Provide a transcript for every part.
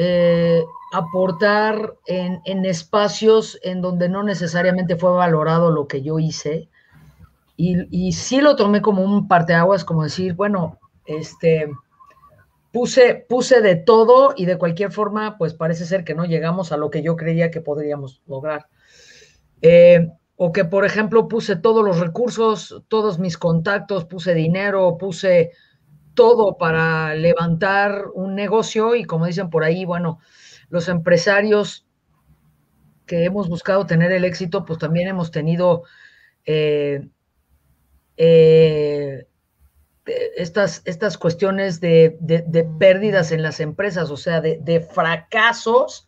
eh, aportar en, espacios en donde no necesariamente fue valorado lo que yo hice. Y, y sí lo tomé como un parteaguas, como decir, bueno, este, puse, puse de todo y de cualquier forma, pues parece ser que no llegamos a lo que yo creía que podríamos lograr. Eh, o que, por ejemplo, puse todos los recursos, todos mis contactos, puse dinero, puse todo para levantar un negocio y como dicen por ahí, bueno, los empresarios que hemos buscado tener el éxito, pues también hemos tenido eh, eh, estas, estas cuestiones de, pérdidas en las empresas, o sea, de, de fracasos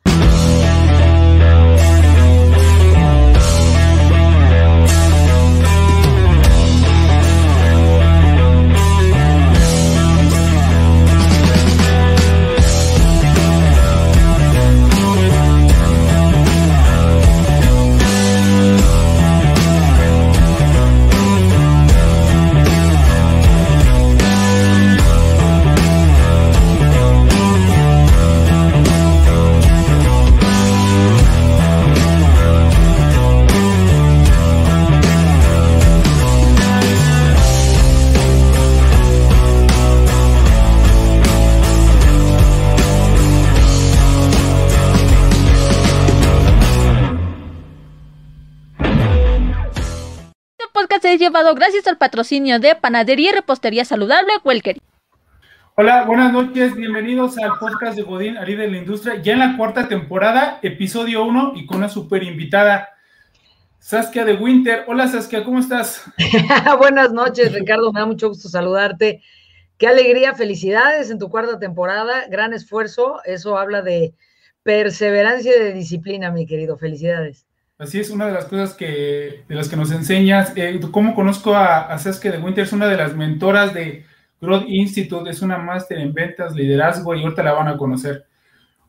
gracias al patrocinio de Panadería y Repostería Saludable Welker. Hola, buenas noches, bienvenidos al podcast de Godín, Ari de la Industria, ya en la cuarta temporada, episodio 1 y con una super invitada, Saskia de Winter. Hola Saskia, ¿cómo estás? buenas noches, Ricardo, me da mucho gusto saludarte. Qué alegría, felicidades en tu cuarta temporada, gran esfuerzo, eso habla de perseverancia y de disciplina, mi querido, felicidades. Así es, una de las cosas que, de las que nos enseñas. Eh, ¿Cómo conozco a, a Saskia de Winter? Es una de las mentoras de Growth Institute, es una máster en ventas, liderazgo y ahorita la van a conocer.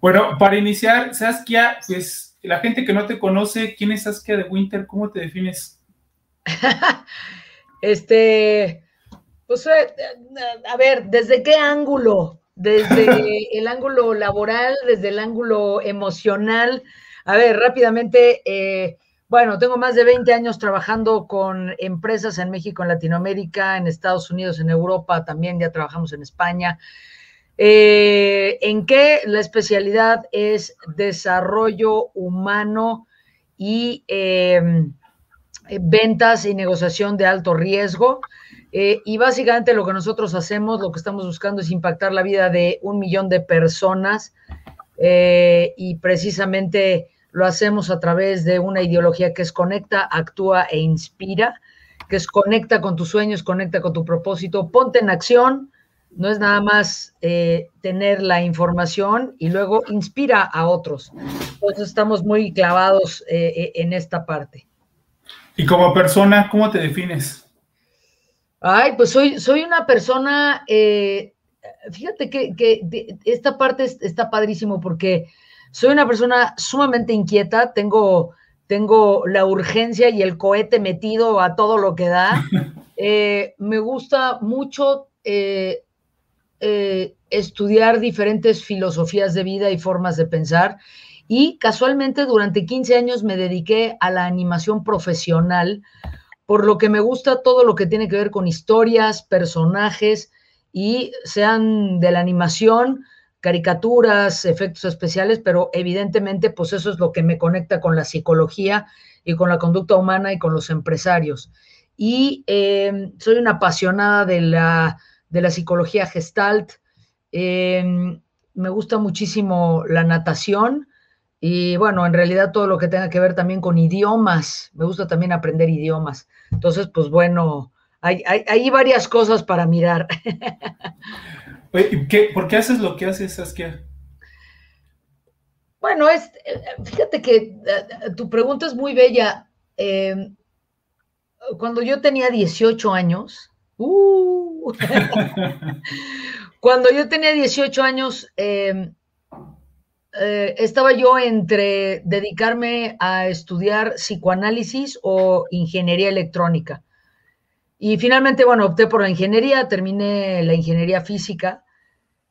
Bueno, para iniciar, Saskia, pues la gente que no te conoce, ¿quién es Saskia de Winter? ¿Cómo te defines? este, pues, eh, a ver, ¿desde qué ángulo? Desde el ángulo laboral, desde el ángulo emocional, a ver, rápidamente, eh, bueno, tengo más de 20 años trabajando con empresas en México, en Latinoamérica, en Estados Unidos, en Europa, también ya trabajamos en España. Eh, ¿En qué? La especialidad es desarrollo humano y em, ventas y negociación de alto riesgo. Eh, y básicamente lo que nosotros hacemos, lo que estamos buscando es impactar la vida de un millón de personas y precisamente lo hacemos a través de una ideología que es conecta, actúa e inspira, que es conecta con tus sueños, conecta con tu propósito, ponte en acción, no es nada más eh, tener la información y luego inspira a otros. Entonces estamos muy clavados eh, en esta parte. Y como persona, ¿cómo te defines? Ay, pues soy, soy una persona fíjate que, esta parte está padrísimo porque soy una persona sumamente inquieta, tengo, tengo la urgencia y el cohete metido a todo lo que da. Eh, me gusta mucho eh, eh, estudiar diferentes filosofías de vida y formas de pensar. Y casualmente durante 15 años me dediqué a la animación profesional, por lo que me gusta todo lo que tiene que ver con historias, personajes, y sean de la animación, caricaturas, efectos especiales, pero evidentemente pues eso es lo que me conecta con la psicología y con la conducta humana y con los empresarios. Y em, soy una apasionada de la, de la psicología gestalt. Em, me gusta muchísimo la natación y bueno, en realidad todo lo que tenga que ver también con idiomas. Me gusta también aprender idiomas. Entonces, pues bueno, hay, varias cosas para mirar. ¿Por qué haces lo que haces, Saskia? Bueno, fíjate que eh, tu pregunta es muy bella. Em, cuando yo tenía 18 años, uh, cuando yo tenía 18 años, em, eh, estaba yo entre dedicarme a estudiar psicoanálisis o ingeniería electrónica. Y finalmente, bueno, opté por la ingeniería, terminé la ingeniería física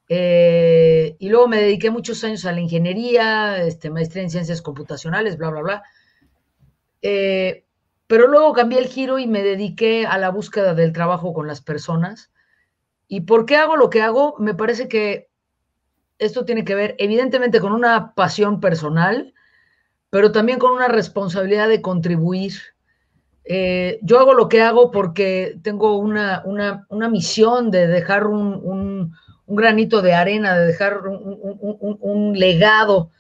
Eh, y luego me dediqué muchos años a la ingeniería, este, maestría en ciencias computacionales, bla, bla, bla. Eh, pero luego cambié el giro y me dediqué a la búsqueda del trabajo con las personas. ¿Y por qué hago lo que hago? Me parece que esto tiene que ver evidentemente con una pasión personal, pero también con una responsabilidad de contribuir. Eh, yo hago lo que hago porque tengo una, una, misión de dejar un, un, granito de arena, de dejar un, un legado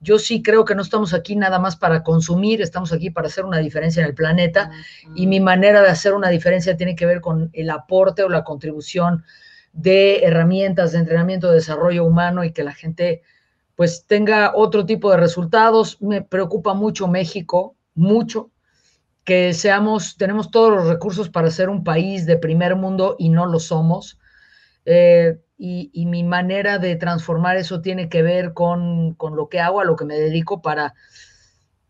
yo sí creo que no estamos aquí nada más para consumir, estamos aquí para hacer una diferencia en el planeta y mi manera de hacer una diferencia tiene que ver con el aporte o la contribución de herramientas de entrenamiento, de desarrollo humano y que la gente pues tenga otro tipo de resultados. Me preocupa mucho México, mucho, que seamos, tenemos todos los recursos para ser un país de primer mundo y no lo somos. Eh, y, mi manera de transformar eso tiene que ver con, lo que hago, a lo que me dedico para,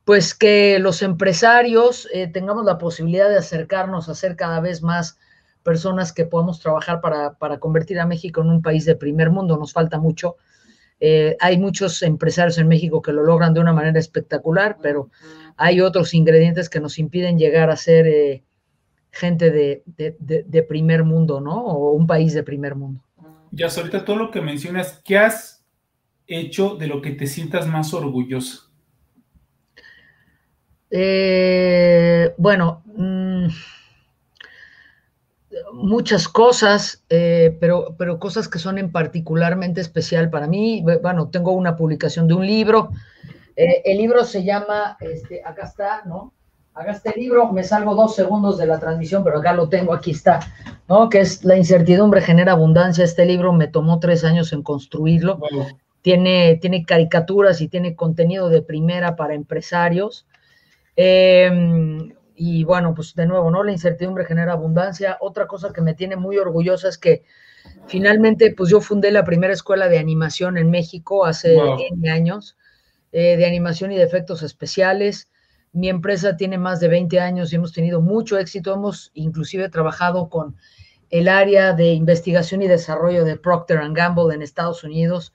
pues que los empresarios eh, tengamos la posibilidad de acercarnos a ser cada vez más personas que podamos trabajar para, convertir a México en un país de primer mundo. Nos falta mucho. Eh, hay muchos empresarios en México que lo logran de una manera espectacular, pero hay otros ingredientes que nos impiden llegar a ser eh, gente de, de primer mundo, ¿no? O un país de primer mundo. Ya, ahorita todo lo que mencionas, ¿qué has hecho de lo que te sientas más orgulloso? Eh, bueno, mm, muchas cosas, eh, pero, pero cosas que son en particularmente especial para mí. Bueno, tengo una publicación de un libro. Eh, el libro se llama, este, acá está, ¿no? haga este libro, me salgo dos segundos de la transmisión, pero acá lo tengo, aquí está, ¿no? Que es La incertidumbre genera abundancia. Este libro me tomó tres años en construirlo. Tiene, tiene caricaturas y tiene contenido de primera para empresarios. Em, y bueno, pues de nuevo, ¿no? La incertidumbre genera abundancia. Otra cosa que me tiene muy orgullosa es que finalmente, pues yo fundé la primera escuela de animación en México hace wow. años, eh, de animación y de efectos especiales. Mi empresa tiene más de 20 años y hemos tenido mucho éxito. Hemos inclusive trabajado con el área de investigación y desarrollo de Procter Gamble en Estados Unidos,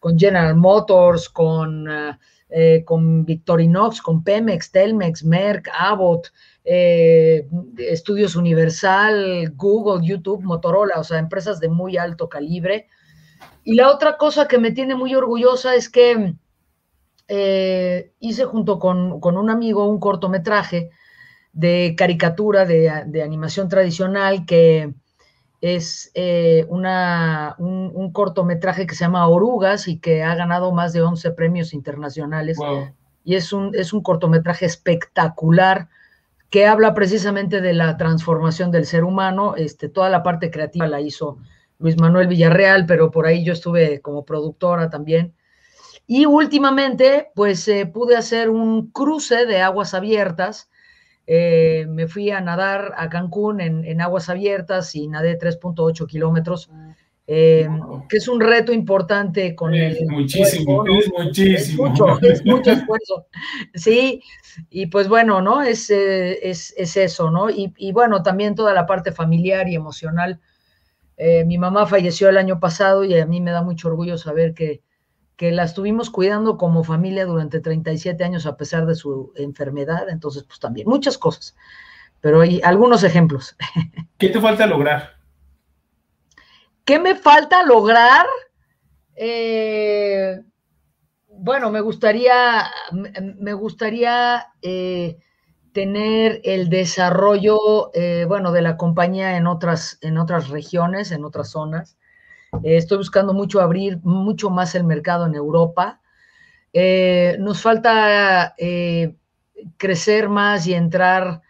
con General Motors, con, uh, eh, con Victorinox, con Pemex, Telmex, Merck, Abbott, eh, Estudios Universal, Google, YouTube, Motorola, o sea, empresas de muy alto calibre. Y la otra cosa que me tiene muy orgullosa es que eh, hice junto con, un amigo un cortometraje de caricatura de, animación tradicional que es eh, una, un, cortometraje que se llama Orugas y que ha ganado más de 11 premios internacionales. Y es un, es un cortometraje espectacular que habla precisamente de la transformación del ser humano. Este, toda la parte creativa la hizo Luis Manuel Villarreal, pero por ahí yo estuve como productora también. Y últimamente, pues eh, pude hacer un cruce de aguas abiertas. Eh, me fui a nadar a Cancún en, aguas abiertas y nadé 3.8 kilómetros, eh, que es un reto importante con es Muchísimo, es muchísimo. Es mucho, es mucho esfuerzo. Sí, y pues bueno, ¿no? Es, es, es eso, ¿no? Y, y, bueno, también toda la parte familiar y emocional. mi mamá falleció el año pasado y a mí me da mucho orgullo saber que que la estuvimos cuidando como familia durante 37 años a pesar de su enfermedad, entonces pues también muchas cosas, pero hay algunos ejemplos. ¿Qué te falta lograr? ¿Qué me falta lograr? Eh, bueno, me gustaría, me gustaría eh, tener el desarrollo, eh, bueno, de la compañía en otras, en otras regiones, en otras zonas. Eh, estoy buscando mucho abrir mucho más el mercado en Europa. Eh, nos falta eh, crecer más y entrar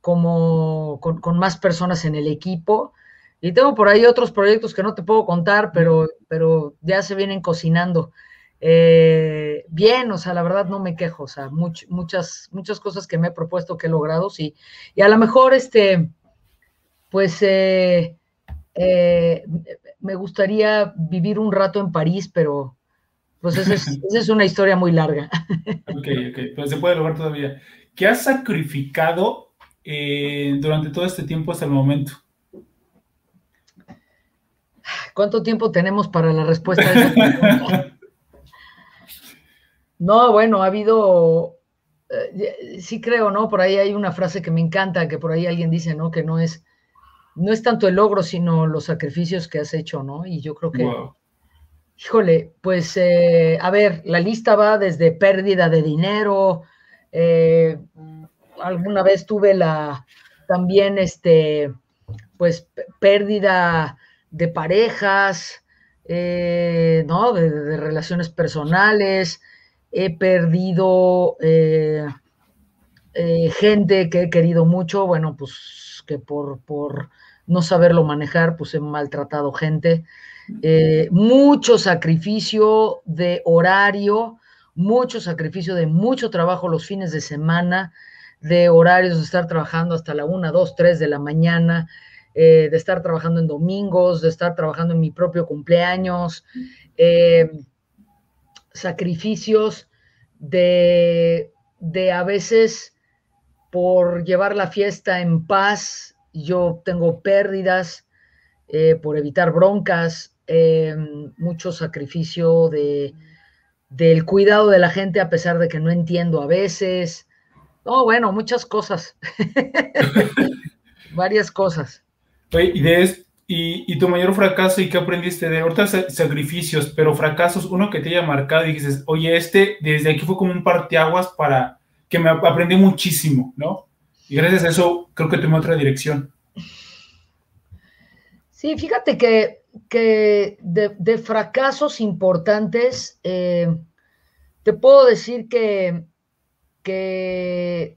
como con, más personas en el equipo. Y tengo por ahí otros proyectos que no te puedo contar, pero, pero ya se vienen cocinando. bien, o sea, la verdad no me quejo, o sea, muchas, muchas cosas que me he propuesto que he logrado, sí. Y a lo mejor, este, pues, me gustaría vivir un rato en París, pero pues esa es, una historia muy larga. Ok, ok, pero se puede lograr todavía. ¿Qué has sacrificado eh, durante todo este tiempo hasta el momento? ¿Cuánto tiempo tenemos para la respuesta? no, bueno, ha habido, eh, sí creo, ¿no? Por ahí hay una frase que me encanta, que por ahí alguien dice, ¿no? Que no es, no es tanto el logro, sino los sacrificios que has hecho, ¿no? Y yo creo que, híjole, pues, eh, a ver, la lista va desde pérdida de dinero, eh, alguna vez tuve la, también, este, pues, pérdida de parejas, eh, ¿no? De, relaciones personales, he perdido eh, eh, gente que he querido mucho, bueno, pues que por, por no saberlo manejar, pues he maltratado gente. mucho sacrificio de horario, mucho sacrificio de mucho trabajo los fines de semana, de horarios de estar trabajando hasta la 1, 2, 3 de la mañana, eh, de estar trabajando en domingos, de estar trabajando en mi propio cumpleaños, eh, sacrificios de, de a veces por llevar la fiesta en paz, yo tengo pérdidas, eh, por evitar broncas, mucho sacrificio de, del cuidado de la gente a pesar de que no entiendo a veces. No, bueno, muchas cosas. Varias cosas. Y, tu mayor fracaso y qué aprendiste de ahorita sacrificios, pero fracasos, uno que te haya marcado y dices, oye, este desde aquí fue como un parteaguas para que me aprendí muchísimo, ¿no? Y gracias a eso creo que tomé otra dirección. Sí, fíjate que, que de, fracasos importantes, eh, te puedo decir que, que,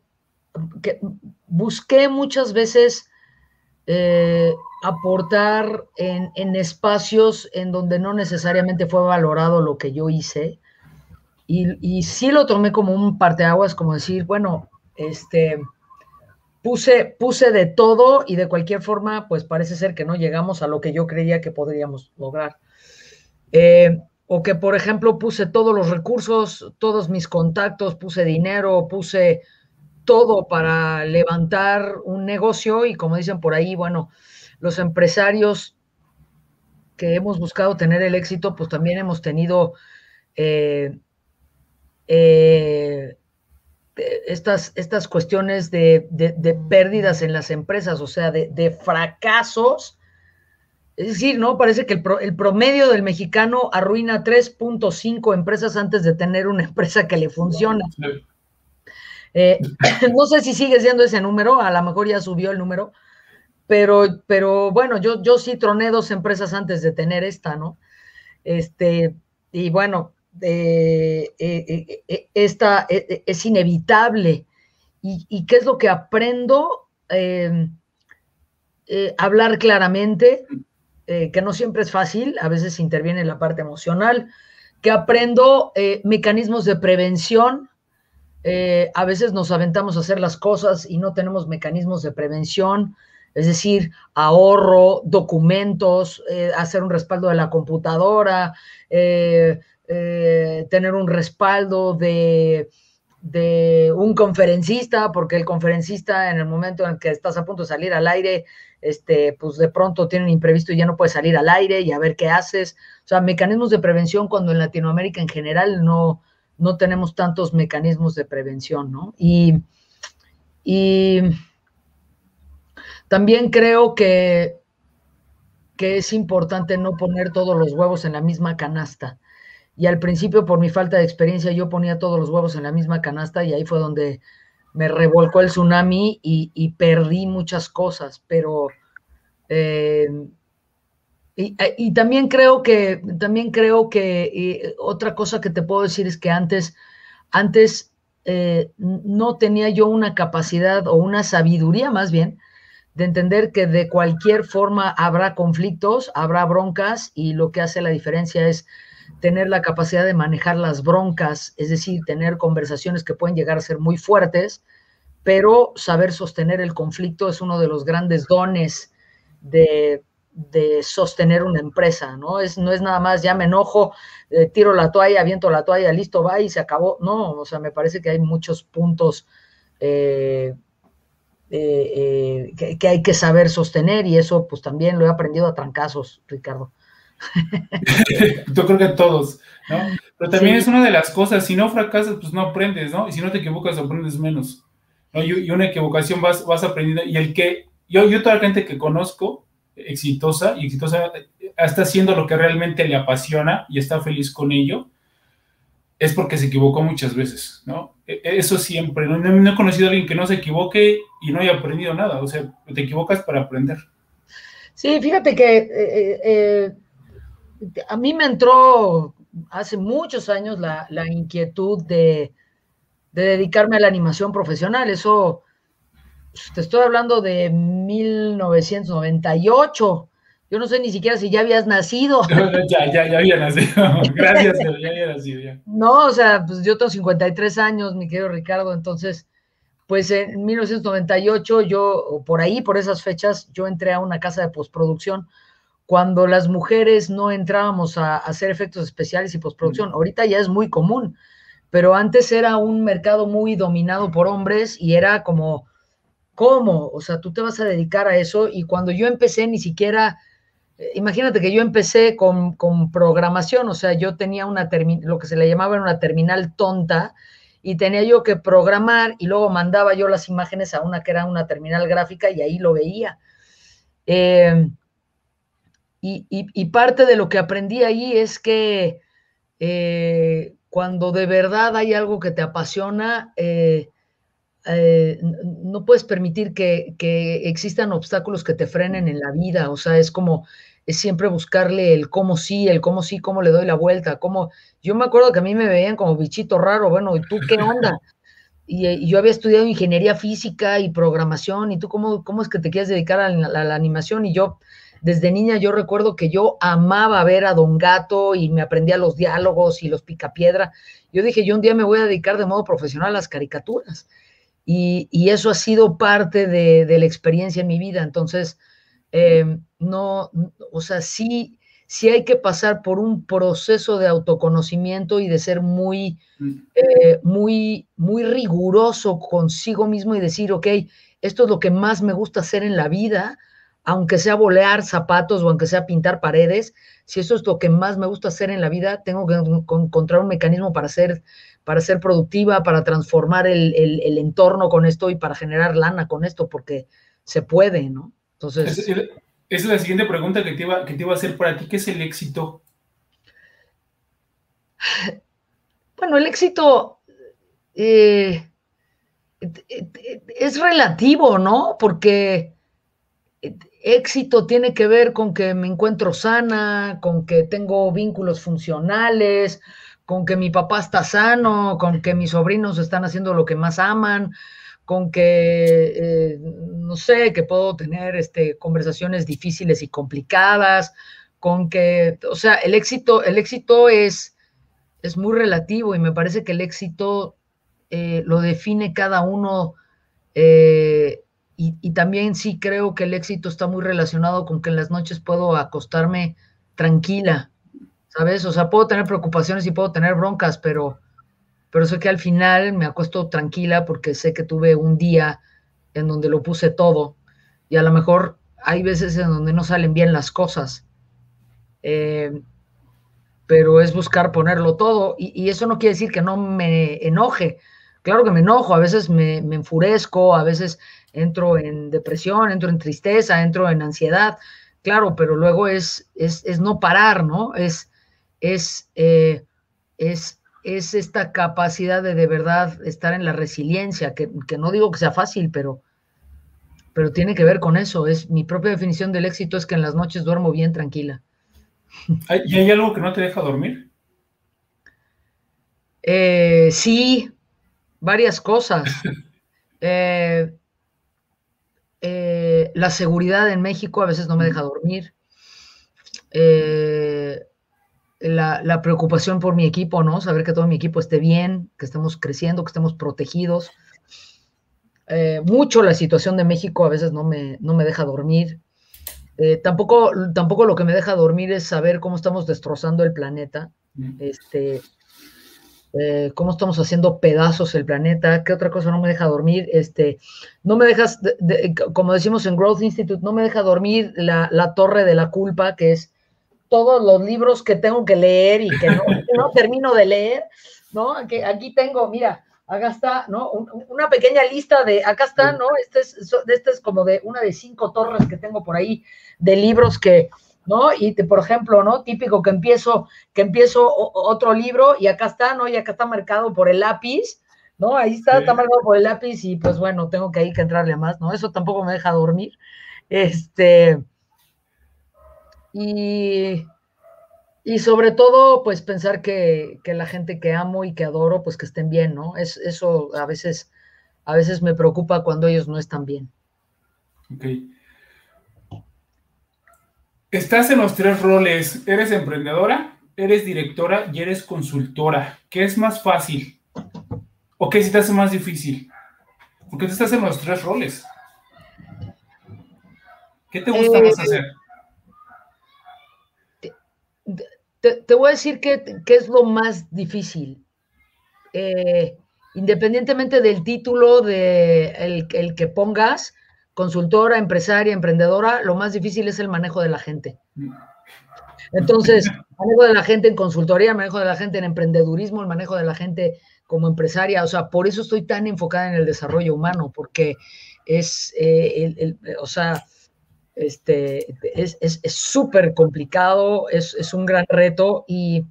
busqué muchas veces eh, aportar en, espacios en donde no necesariamente fue valorado lo que yo hice. Y, y sí lo tomé como un parteaguas, como decir, bueno, este, puse, puse de todo y de cualquier forma, pues parece ser que no llegamos a lo que yo creía que podríamos lograr. Eh, o que, por ejemplo, puse todos los recursos, todos mis contactos, puse dinero, puse todo para levantar un negocio y como dicen por ahí, bueno, los empresarios que hemos buscado tener el éxito, pues también hemos tenido eh, eh, estas, estas cuestiones de, pérdidas en las empresas, o sea, de, fracasos. Es decir, ¿no? Parece que el, el promedio del mexicano arruina 3.5 empresas antes de tener una empresa que le funciona. Eh, no sé si sigue siendo ese número, a lo mejor ya subió el número, pero, pero bueno, yo, yo sí troné dos empresas antes de tener esta, ¿no? Este, y bueno, eh, eh, esta es inevitable. ¿Y, qué es lo que aprendo? hablar claramente, que no siempre es fácil, a veces interviene la parte emocional, que aprendo mecanismos de prevención, eh, a veces nos aventamos a hacer las cosas y no tenemos mecanismos de prevención, es decir, ahorro, documentos, eh, hacer un respaldo de la computadora, eh, tener un respaldo de, un conferencista, porque el conferencista en el momento en que estás a punto de salir al aire, este, pues de pronto tiene un imprevisto y ya no puede salir al aire y a ver qué haces. O sea, mecanismos de prevención cuando en Latinoamérica en general no, no tenemos tantos mecanismos de prevención, ¿no? Y, también creo que, que es importante no poner todos los huevos en la misma canasta. Y al principio, por mi falta de experiencia, yo ponía todos los huevos en la misma canasta y ahí fue donde me revolcó el tsunami y, perdí muchas cosas, pero eh, y, también creo que, también creo que otra cosa que te puedo decir es que antes, antes eh, no tenía yo una capacidad o una sabiduría más bien de entender que de cualquier forma habrá conflictos, habrá broncas y lo que hace la diferencia es tener la capacidad de manejar las broncas, es decir, tener conversaciones que pueden llegar a ser muy fuertes, pero saber sostener el conflicto es uno de los grandes dones de, de sostener una empresa, ¿no? Es, no es nada más, ya me enojo, eh, tiro la toalla, aviento la toalla, listo, va y se acabó. No, o sea, me parece que hay muchos puntos eh, eh, que, hay que saber sostener y eso pues también lo he aprendido a trancazos, Ricardo. Yo creo que todos, ¿no? Pero también es una de las cosas, si no fracasas, pues no aprendes, ¿no? Y si no te equivocas, aprendes menos. ¿no? Y, una equivocación vas, vas aprendiendo. Y el que, yo, yo toda la gente que conozco, exitosa y exitosa, está haciendo lo que realmente le apasiona y está feliz con ello, es porque se equivocó muchas veces, ¿no? E, e, eso siempre, no, no, he conocido a alguien que no se equivoque y no haya aprendido nada, o sea, te equivocas para aprender. Sí, fíjate que eh, eh, eh, a mí me entró hace muchos años la, inquietud de, dedicarme a la animación profesional, eso, pues, te estoy hablando de 1998, yo no sé ni siquiera si ya habías nacido. ya, ya, ya había nacido. Gracias, ya había nacido. Ya. No, o sea, pues yo tengo 53 años, mi querido Ricardo, entonces, pues en 1998 yo, por ahí, por esas fechas, yo entré a una casa de postproducción cuando las mujeres no entrábamos a, hacer efectos especiales y postproducción. Ahorita ya es muy común, pero antes era un mercado muy dominado por hombres y era como, ¿cómo? O sea, tú te vas a dedicar a eso y cuando yo empecé ni siquiera eh, imagínate que yo empecé con, programación, o sea, yo tenía una lo que se le llamaba una terminal tonta y tenía yo que programar y luego mandaba yo las imágenes a una que era una terminal gráfica y ahí lo veía. Eh, y, parte de lo que aprendí ahí es que eh, cuando de verdad hay algo que te apasiona, no puedes permitir que, que, existan obstáculos que te frenen en la vida. O sea, es como es siempre buscarle el cómo sí, el cómo sí, cómo le doy la vuelta, cómo... Yo me acuerdo que a mí me veían como bichito raro, bueno, ¿y tú qué onda? Y, yo había estudiado ingeniería física y programación, ¿y tú cómo, cómo es que te quieres dedicar a la, animación? Y yo, desde niña, yo recuerdo que yo amaba ver a Don Gato y me aprendía los diálogos y los picapiedra. Yo dije, yo un día me voy a dedicar de modo profesional a las caricaturas. Y, y eso ha sido parte de, de la experiencia en mi vida. Entonces, Em, no, o sea, sí, sí hay que pasar por un proceso de autoconocimiento y de ser muy, mm. eh, muy, muy riguroso consigo mismo y decir, ok, esto es lo que más me gusta hacer en la vida, aunque sea bolear zapatos o aunque sea pintar paredes, si eso es lo que más me gusta hacer en la vida, tengo que encontrar un mecanismo para ser, para ser productiva, para transformar el, el entorno con esto y para generar lana con esto, porque se puede, ¿no? Entonces. esa es la siguiente pregunta que te, iba, que te iba a hacer para ti. ¿Qué es el éxito? Bueno, el éxito eh, es relativo, ¿no? Porque éxito tiene que ver con que me encuentro sana, con que tengo vínculos funcionales, con que mi papá está sano, con que mis sobrinos están haciendo lo que más aman, con que, eh, no sé, que puedo tener este, conversaciones difíciles y complicadas, con que, o sea, el éxito, el éxito es, es muy relativo y me parece que el éxito eh, lo define cada uno eh, y, también sí creo que el éxito está muy relacionado con que en las noches puedo acostarme tranquila, ¿sabes? O sea, puedo tener preocupaciones y puedo tener broncas, pero pero sé que al final me acuesto tranquila porque sé que tuve un día en donde lo puse todo y a lo mejor hay veces en donde no salen bien las cosas, eh, pero es buscar ponerlo todo y, eso no quiere decir que no me enoje. Claro que me enojo, a veces me, enfurezco, a veces entro en depresión, entro en tristeza, entro en ansiedad, claro, pero luego es, es, no parar, ¿no? Es, es, eh, es es esta capacidad de de verdad estar en la resiliencia, que, no digo que sea fácil, pero, pero tiene que ver con eso. Es mi propia definición del éxito es que en las noches duermo bien tranquila. ¿Y hay algo que no te deja dormir? Eh, sí, varias cosas. Eh, eh, la seguridad en México a veces no me deja dormir. Eh, la, preocupación por mi equipo, ¿no? Saber que todo mi equipo esté bien, que estemos creciendo, que estemos protegidos. Mucho la situación de México a veces no me, no me deja dormir. Tampoco, tampoco lo que me deja dormir es saber cómo estamos destrozando el planeta, este, eh, cómo estamos haciendo pedazos el planeta. ¿Qué otra cosa no me deja dormir? Este, no me dejas, como decimos en Growth Institute, no me deja dormir la, la torre de la culpa, que es todos los libros que tengo que leer y que no, no termino de leer, ¿no? Aquí, aquí tengo, mira, acá está, ¿no? una pequeña lista de, acá está, ¿no? Este es, este es como de una de cinco torres que tengo por ahí de libros que, ¿no? Y por ejemplo, ¿no? Típico que empiezo, que empiezo otro libro y acá está, ¿no? Y acá está marcado por el lápiz, ¿no? Ahí está, está marcado por el lápiz y pues bueno, tengo que ahí que entrarle a más, ¿no? Eso tampoco me deja dormir. Este, y, y sobre todo, pues pensar que, que, la gente que amo y que adoro, pues que estén bien, ¿no? Es, eso a veces, a veces me preocupa cuando ellos no están bien. Ok. Estás en los tres roles. Eres emprendedora, eres directora y eres consultora. ¿Qué es más fácil? ¿O qué si te hace más difícil? Porque tú estás en los tres roles. ¿Qué te gusta más eh, hacer? Te, voy a decir qué, es lo más difícil. Eh, independientemente del título de el que pongas, consultora, empresaria, emprendedora, lo más difícil es el manejo de la gente. Entonces, manejo de la gente en consultoría, manejo de la gente en emprendedurismo, el manejo de la gente como empresaria, o sea, por eso estoy tan enfocada en el desarrollo humano, porque es, eh, el, o sea, este, es súper complicado, es, un gran reto y,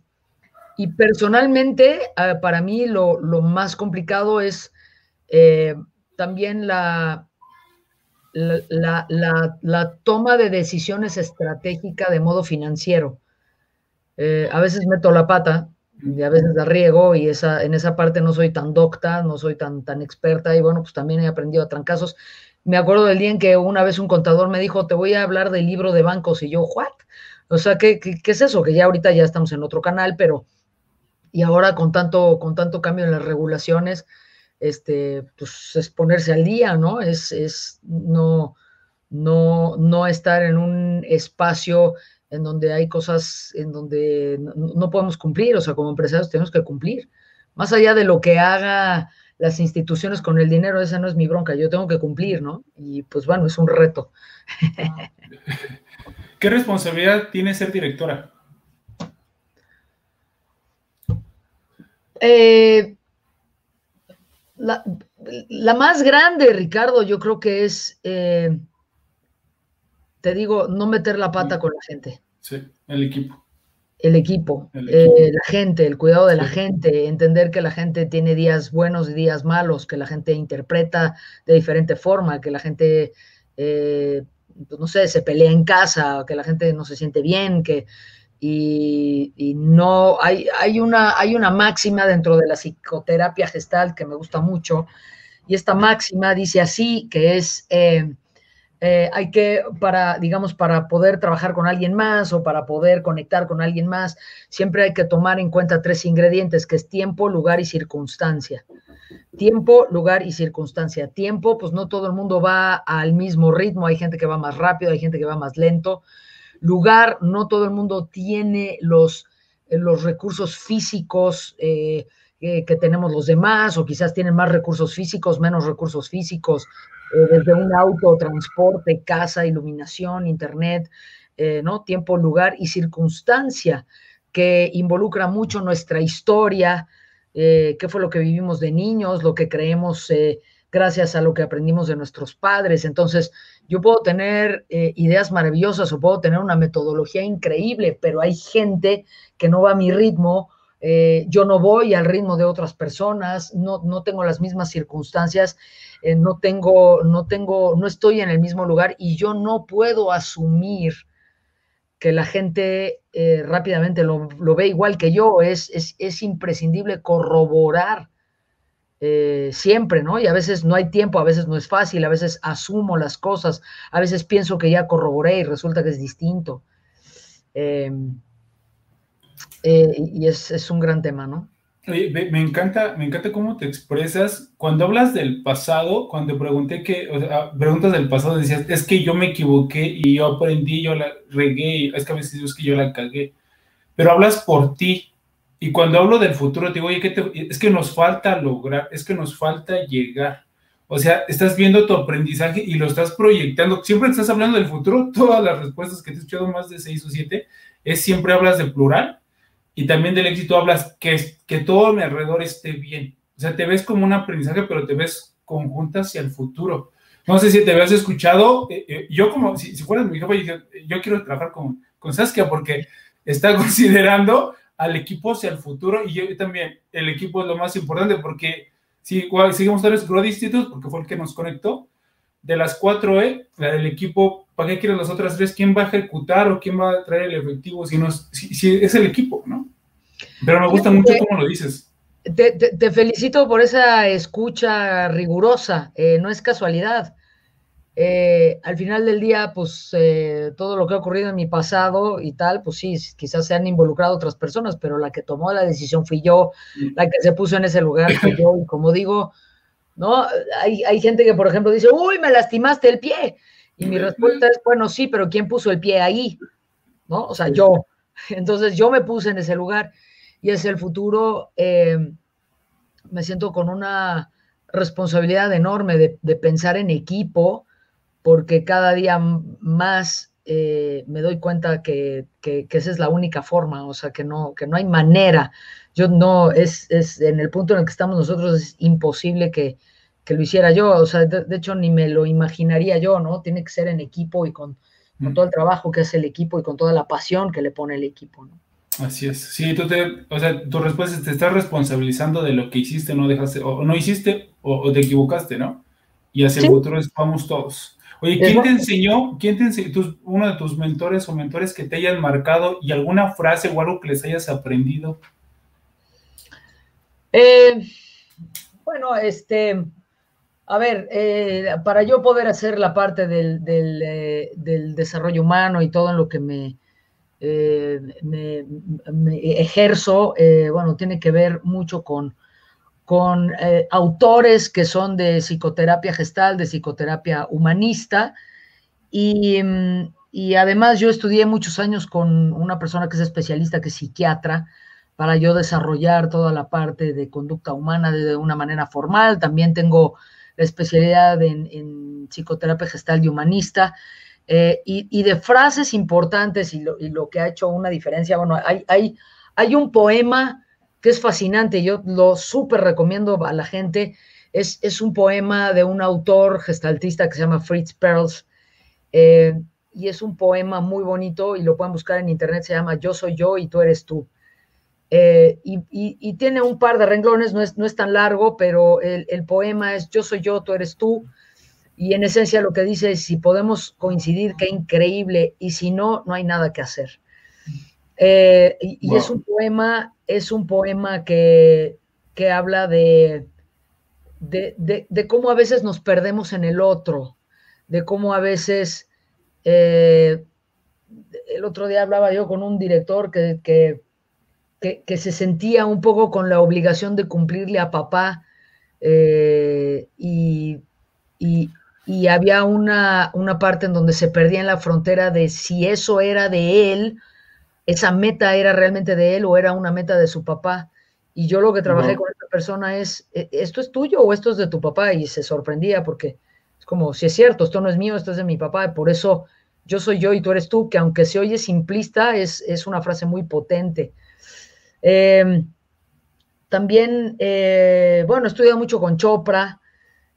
personalmente ah, para mí lo, más complicado es eh, también la, la, la, toma de decisiones estratégica de modo financiero. Eh, a veces meto la pata y a veces la riego y esa, en esa parte no soy tan docta, no soy tan, tan experta y bueno, pues también he aprendido a trancazos. Me acuerdo del día en que una vez un contador me dijo, te voy a hablar del libro de bancos y yo, ¿what? O sea, ¿qué, qué, qué es eso? Que ya ahorita ya estamos en otro canal, pero y ahora con tanto, con tanto cambio en las regulaciones, este, pues es ponerse al día, ¿no? Es, es no, no, no estar en un espacio en donde hay cosas en donde no, podemos cumplir, o sea, como empresarios tenemos que cumplir. Más allá de lo que haga las instituciones con el dinero, esa no es mi bronca, yo tengo que cumplir, ¿no? Y pues bueno, es un reto. ¿Qué responsabilidad tiene ser directora? Eh, la, más grande, Ricardo, yo creo que es, eh, te digo, no meter la pata con la gente. Sí, el equipo. El equipo, eh, la gente, el cuidado de la gente, entender que la gente tiene días buenos y días malos, que la gente interpreta de diferente forma, que la gente, eh, pues, no sé, se pelea en casa, que la gente no se siente bien, que y, no hay, hay, una, hay una máxima dentro de la psicoterapia gestal que me gusta mucho, y esta máxima dice así, que es, eh, eh, hay que, para, digamos, para poder trabajar con alguien más o para poder conectar con alguien más, siempre hay que tomar en cuenta tres ingredientes, que es tiempo, lugar y circunstancia. Tiempo, lugar y circunstancia. Tiempo, pues no todo el mundo va al mismo ritmo, hay gente que va más rápido, hay gente que va más lento lugar, no todo el mundo tiene los, eh, los recursos físicos eh, que tenemos los demás, o quizás tienen más recursos físicos, menos recursos físicos, eh, desde un auto, transporte, casa, iluminación, internet, ¿no? Tiempo, lugar y circunstancia, que involucra mucho nuestra historia, qué fue lo que vivimos de niños, lo que creemos gracias a lo que aprendimos de nuestros padres. Entonces, yo puedo tener eh, ideas maravillosas o puedo tener una metodología increíble, pero hay gente que no va a mi ritmo, eh, yo no voy al ritmo de otras personas, no, no tengo las mismas circunstancias, eh, no tengo, no tengo, no estoy en el mismo lugar y yo no puedo asumir que la gente rápidamente lo, ve igual que yo, es, es, es imprescindible corroborar eh, siempre, ¿no? Y a veces no hay tiempo, a veces no es fácil, a veces asumo las cosas, a veces pienso que ya corroboré y resulta que es distinto. Em, eh, y es, un gran tema, ¿no? me encanta, me encanta cómo te expresas. Cuando hablas del pasado, cuando pregunté que, o sea, preguntas del pasado, decías, es que yo me equivoqué y yo aprendí, yo la regué, es que a veces es que yo la cagué. Pero hablas por ti, y cuando hablo del futuro, te digo, oye, es que nos falta lograr, es que nos falta llegar. O sea, estás viendo tu aprendizaje y lo estás proyectando. Siempre estás hablando del futuro. Todas las respuestas que te he escuchado, más de seis o siete, es siempre hablas de plural y también del éxito hablas que, que todo mi alrededor esté bien. O sea, te ves como un aprendizaje, pero te ves conjunta hacia el futuro. No sé si te habías escuchado. Eh, eh, yo, como si, si fueras mi jefe, yo, yo, quiero trabajar con, con Saskia porque está considerando al equipo hacia el futuro y yo también. El equipo es lo más importante porque si seguimos tal Growth Institute, porque fue el que nos conectó, de las cuatro E, la del equipo, ¿para qué quieren las otras tres? ¿Quién va a ejecutar o quién va a traer el efectivo? Si, no, si, si es el equipo, ¿no? Pero me gusta mucho cómo lo dices. Te, te, te, felicito por esa escucha rigurosa, eh, no es casualidad. Eh, al final del día, pues eh, todo lo que ha ocurrido en mi pasado y tal, pues sí, quizás se han involucrado otras personas, pero la que tomó la decisión fui yo, la que se puso en ese lugar fui yo, y como digo, ¿no? Hay, hay gente que, por ejemplo, dice, uy, me lastimaste el pie. Y mi respuesta es, bueno, sí, pero ¿quién puso el pie ahí? ¿No? O sea, yo. Entonces yo me puse en ese lugar y es el futuro. Eh, me siento con una responsabilidad enorme de, de pensar en equipo, porque cada día más eh, me doy cuenta que, que, que, esa es la única forma, o sea, que no, que no hay manera. Yo no, es, es en el punto en el que estamos nosotros, es imposible que, que lo hiciera yo, o sea, de, de, hecho ni me lo imaginaría yo, ¿no? Tiene que ser en equipo y con, con mm. todo el trabajo que hace el equipo y con toda la pasión que le pone el equipo, ¿no? Así es. Sí, tú te, o sea, tu respuesta es te estás responsabilizando de lo que hiciste, no dejaste, o no hiciste, o, o te equivocaste, ¿no? Y hacia ¿Sí? el futuro vamos todos. Oye, ¿quién te enseñó, quién te enseñó, tus, uno de tus mentores o mentores que te hayan marcado y alguna frase o algo que les hayas aprendido? Eh, bueno, este, a ver, eh, para yo poder hacer la parte del, del, eh, del, desarrollo humano y todo en lo que me, me, me ejerzo, bueno, tiene que ver mucho con, con eh, autores que son de psicoterapia gestal, de psicoterapia humanista, y, mm, y, además yo estudié muchos años con una persona que es especialista, que es psiquiatra, para yo desarrollar toda la parte de conducta humana de una manera formal. También tengo la especialidad en, en psicoterapia gestal y humanista. Eh, y, y, de frases importantes y lo, y lo, que ha hecho una diferencia, bueno, hay, hay, hay un poema que es fascinante, yo lo súper recomiendo a la gente. Es, es, un poema de un autor gestaltista que se llama Fritz Perls, eh, y es un poema muy bonito y lo pueden buscar en internet, se llama Yo soy yo y tú eres tú. Eh, y, y, y, tiene un par de renglones, no es, no es tan largo, pero el, el, poema es Yo soy yo, tú eres tú. Y en esencia lo que dice es, si podemos coincidir, qué increíble, y si no, no hay nada que hacer. Eh, y, wow. y, es un poema, es un poema que, que habla de, de, de, de, cómo a veces nos perdemos en el otro, de cómo a veces, eh, el otro día hablaba yo con un director que, que, que, que, se sentía un poco con la obligación de cumplirle a papá eh, y, y, y, había una, una parte en donde se perdía en la frontera de si eso era de él esa meta era realmente de él o era una meta de su papá. Y yo lo que trabajé no. con esta persona es, ¿E-, ¿esto es tuyo o esto es de tu papá? Y se sorprendía porque es como, si es cierto, esto no es mío, esto es de mi papá, y por eso yo soy yo y tú eres tú, que aunque se oye simplista, es, es una frase muy potente. Eh, también, eh, bueno, estudié mucho con Chopra,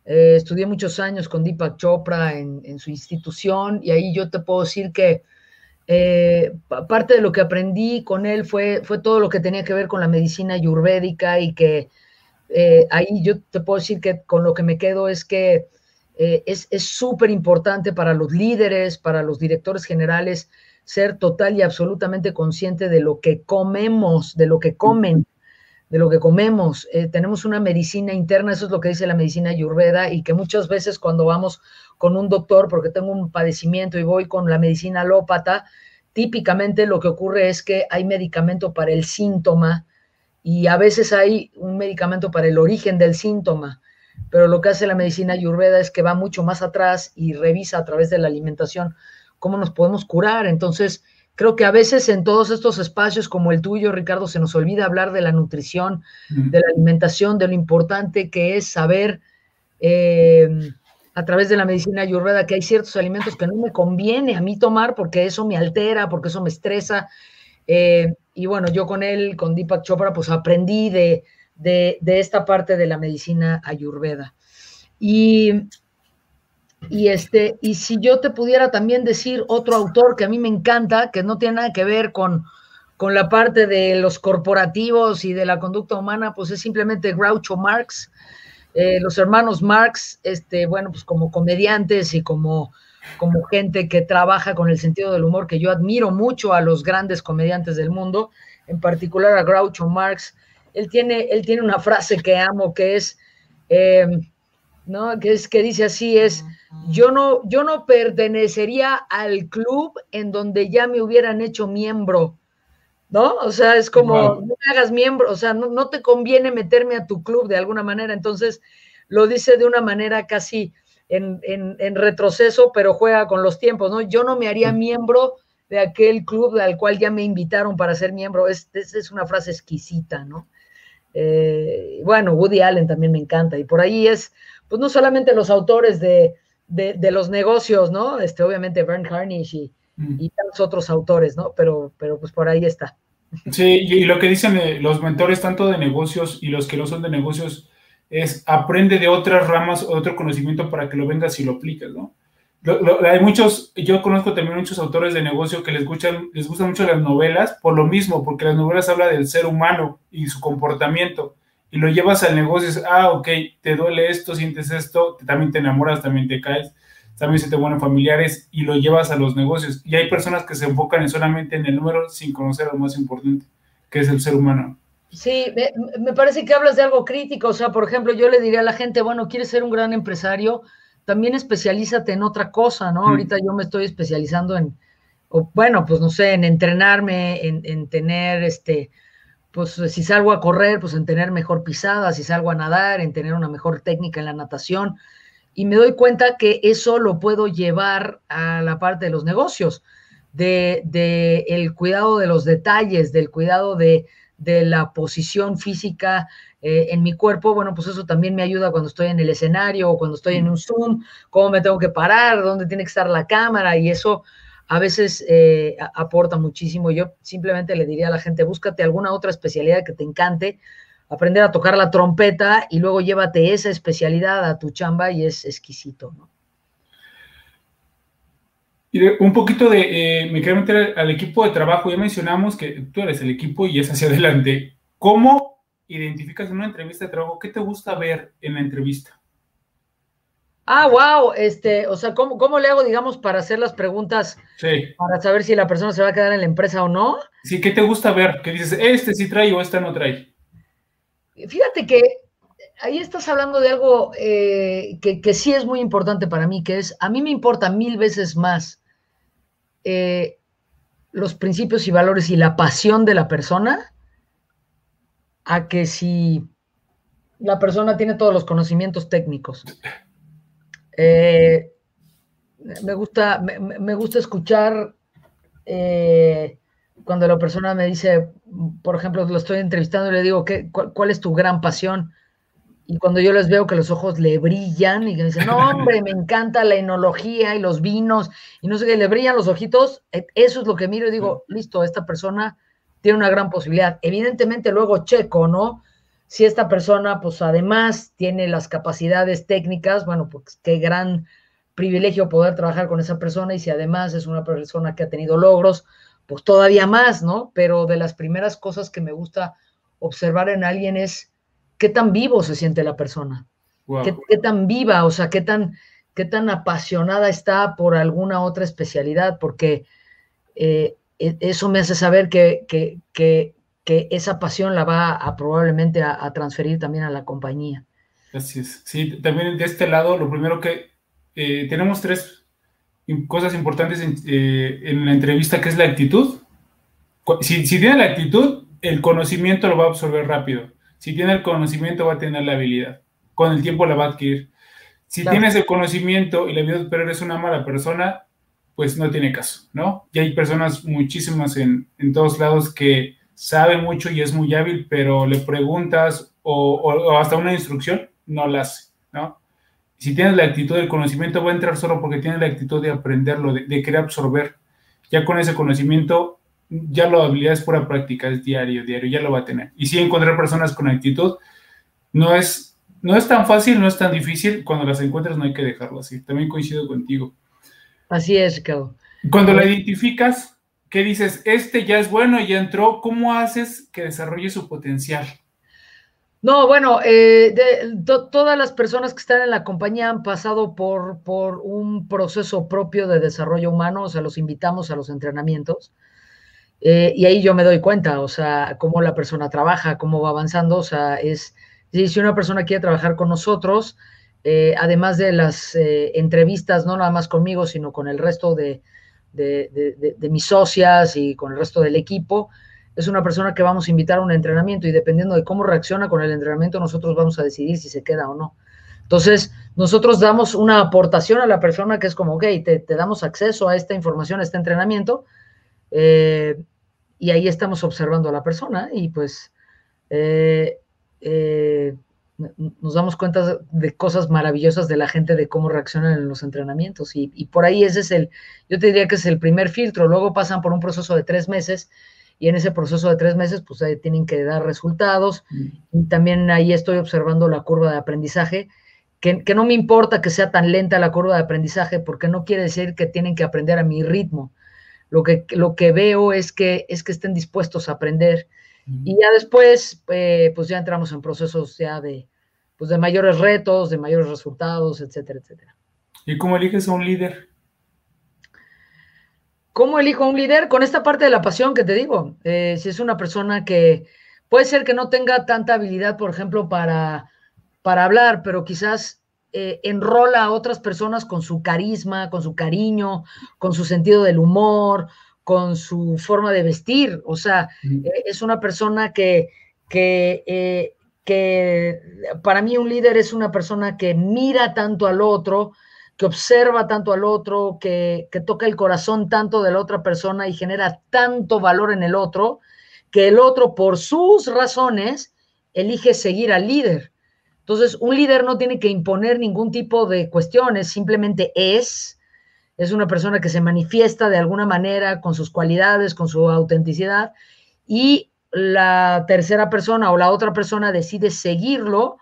eh, estudié muchos años con Deepak Chopra en, en, su institución y ahí yo te puedo decir que eh, parte de lo que aprendí con él fue, fue todo lo que tenía que ver con la medicina ayurvédica y que eh, ahí yo te puedo decir que con lo que me quedo es que eh, es súper importante para los líderes, para los directores generales, ser total y absolutamente consciente de lo que comemos, de lo que comen, de lo que comemos. Eh, tenemos una medicina interna, eso es lo que dice la medicina ayurveda, y que muchas veces cuando vamos con un doctor porque tengo un padecimiento y voy con la medicina alópata, típicamente lo que ocurre es que hay medicamento para el síntoma y a veces hay un medicamento para el origen del síntoma, pero lo que hace la medicina ayurveda es que va mucho más atrás y revisa a través de la alimentación cómo nos podemos curar. Entonces, creo que a veces en todos estos espacios como el tuyo, Ricardo, se nos olvida hablar de la nutrición, de la alimentación, de lo importante que es saber eh, a través de la medicina ayurveda que hay ciertos alimentos que no me conviene a mí tomar porque eso me altera, porque eso me estresa. Eh, y bueno, yo con él, con Deepak Chopra, pues aprendí de, de, esta parte de la medicina ayurveda. Y, y, este, y si yo te pudiera también decir otro autor que a mí me encanta, que no tiene nada que ver con, con la parte de los corporativos y de la conducta humana, pues es simplemente Groucho Marx. Eh, los hermanos Marx, este, bueno, pues como comediantes y como, como gente que trabaja con el sentido del humor, que yo admiro mucho a los grandes comediantes del mundo, en particular a Groucho Marx. Él tiene, él tiene una frase que amo, que es, em, ¿no? Que es que dice así, es, yo no, yo no pertenecería al club en donde ya me hubieran hecho miembro, ¿no? O sea, es como, no me hagas miembro, o sea, no, te conviene meterme a tu club de alguna manera. Entonces, lo dice de una manera casi en, retroceso, pero juega con los tiempos, ¿no? Yo no me haría miembro de aquel club al cual ya me invitaron para ser miembro. Es, es, una frase exquisita, ¿no? Eh, bueno, Woody Allen también me encanta. Y por ahí es, pues no solamente los autores de, los negocios, ¿no? Este, obviamente, Bern Harnish y, Mm. y tantos otros autores, ¿no? Pero, pero pues por ahí está. Sí, y lo que dicen eh, los mentores, tanto de negocios y los que no son de negocios, es aprende de otras ramas o otro conocimiento para que lo vengas y lo apliques, ¿no? hay muchos, yo conozco también muchos autores de negocio que les gustan, les gustan mucho las novelas por lo mismo, porque las novelas hablan del ser humano y su comportamiento, y lo llevas al negocio dices, ah, ok, te duele esto, sientes esto, también te enamoras, también te caes, también se te vuelven familiares y lo llevas a los negocios. Y hay personas que se enfocan solamente en el número sin conocer lo más importante, que es el ser humano. Sí, me, parece que hablas de algo crítico. O sea, por ejemplo, yo le diría a la gente, bueno, quieres ser un gran empresario, también especialízate en otra cosa, ¿no? Mm. Ahorita yo me estoy especializando en, bueno, pues no sé, en entrenarme, en, en tener este, pues si salgo a correr, pues en tener mejor pisada, si salgo a nadar, en tener una mejor técnica en la natación. Y me doy cuenta que eso lo puedo llevar a la parte de los negocios, de, el cuidado de los detalles, del cuidado de, la posición física eh, en mi cuerpo, bueno, pues eso también me ayuda cuando estoy en el escenario o cuando estoy en un Zoom, cómo me tengo que parar, dónde tiene que estar la cámara y eso a veces eh, aporta muchísimo. Yo simplemente le diría a la gente, búscate alguna otra especialidad que te encante, aprender a tocar la trompeta y luego llévate esa especialidad a tu chamba y es exquisito, ¿no? Un poquito de, eh, me quiero meter al equipo de trabajo, ya mencionamos que tú eres el equipo y es hacia adelante. ¿Cómo identificas en una entrevista de trabajo qué te gusta ver en la entrevista? Ah, wow, este, o sea, ¿cómo, ¿cómo, le hago, digamos, para hacer las preguntas? Sí. Para saber si la persona se va a quedar en la empresa o no. Sí, ¿qué te gusta ver? Que dices, este sí trae o esta no trae. Fíjate que ahí estás hablando de algo eh, que, sí es muy importante para mí, que es, a mí me importa mil veces más eh, los principios y valores y la pasión de la persona a que si la persona tiene todos los conocimientos técnicos. Eh, me, gusta, me, gusta escuchar cuando la persona me dice, por ejemplo, lo estoy entrevistando y le digo, ¿qué, cuál, es tu gran pasión? Y cuando yo les veo que los ojos le brillan y que me dicen, no, hombre, me encanta la enología y los vinos y no sé qué, le brillan los ojitos, e, eso es lo que miro y digo, listo, esta persona tiene una gran posibilidad. Evidentemente luego checo, ¿no? Si esta persona, pues además tiene las capacidades técnicas, bueno, pues qué gran privilegio poder trabajar con esa persona y si además es una persona que ha tenido logros, pues todavía más, ¿no? Pero de las primeras cosas que me gusta observar en alguien es qué tan vivo se siente la persona, qué, tan viva, o sea, qué tan, qué tan apasionada está por alguna otra especialidad, porque eh, e, eso me hace saber que, que, que, esa pasión la va a, probablemente a, transferir también a la compañía. Así es. Sí, también de este lado, lo primero que eh, tenemos tres cosas importantes eh, en, la entrevista, que es la actitud. Si, tiene la actitud, el conocimiento lo va a absorber rápido. Si tiene el conocimiento, va a tener la habilidad. Con el tiempo la va a adquirir. Si tienes el conocimiento y la habilidad, pero eres una mala persona, pues no tiene caso, ¿no? Y hay personas muchísimas en, todos lados que saben mucho y es muy hábil, pero le preguntas o, hasta una instrucción, no la hace, ¿no? Si tienes la actitud del conocimiento, va a entrar solo porque tienes la actitud de aprenderlo, de, de querer absorber. Ya con ese conocimiento, ya la habilidad es pura práctica, es diario, diario, ya lo va a tener. Y si encontrar personas con actitud, no es, no es tan fácil, no es tan difícil. Cuando las encuentras, no hay que dejarlo así. También coincido contigo. Así es, Ricardo. Cuando la identificas, ¿qué dices? Este ya es bueno, ya entró. ¿Cómo haces que desarrolle su potencial? No, bueno, eh, todas las personas que están en la compañía han pasado por, por un proceso propio de desarrollo humano, o sea, los invitamos a los entrenamientos. Eh, y ahí yo me doy cuenta, o sea, cómo la persona trabaja, cómo va avanzando, o sea, es, si una persona quiere trabajar con nosotros, eh, además de las entrevistas, no nada más conmigo, sino con el resto de, de, de, mis socias y con el resto del equipo, es una persona que vamos a invitar a un entrenamiento y dependiendo de cómo reacciona con el entrenamiento, nosotros vamos a decidir si se queda o no. Entonces, nosotros damos una aportación a la persona que es como, ok, te, te damos acceso a esta información, a este entrenamiento, eh, y ahí estamos observando a la persona y pues eh, eh, nos damos cuenta de cosas maravillosas de la gente, de cómo reaccionan en los entrenamientos. Y, y, por ahí ese es el, yo te diría que es el primer filtro. Luego pasan por un proceso de tres meses y en ese proceso de tres meses pues ahí tienen que dar resultados. Mm. Y también ahí estoy observando la curva de aprendizaje. Que, que, no me importa que sea tan lenta la curva de aprendizaje porque no quiere decir que tienen que aprender a mi ritmo lo que, lo que veo es que, es que estén dispuestos a aprender. Y ya después, eh, pues ya entramos en procesos ya de, pues de mayores retos, de mayores resultados, etcétera, etcétera. ¿Y cómo eliges a un líder? ¿Cómo elijo a un líder? Con esta parte de la pasión que te digo. Eh, si es una persona que puede ser que no tenga tanta habilidad, por ejemplo, para, para hablar, pero quizás eh, enrola a otras personas con su carisma, con su cariño, con su sentido del humor, con su forma de vestir. O sea, eh, es una persona que, que, eh, que para mí un líder es una persona que mira tanto al otro, que observa tanto al otro, que, que toca el corazón tanto de la otra persona y genera tanto valor en el otro, que el otro, por sus razones, elige seguir al líder. Entonces, un líder no tiene que imponer ningún tipo de cuestiones, simplemente es, es una persona que se manifiesta de alguna manera con sus cualidades, con su autenticidad, y la tercera persona o la otra persona decide seguirlo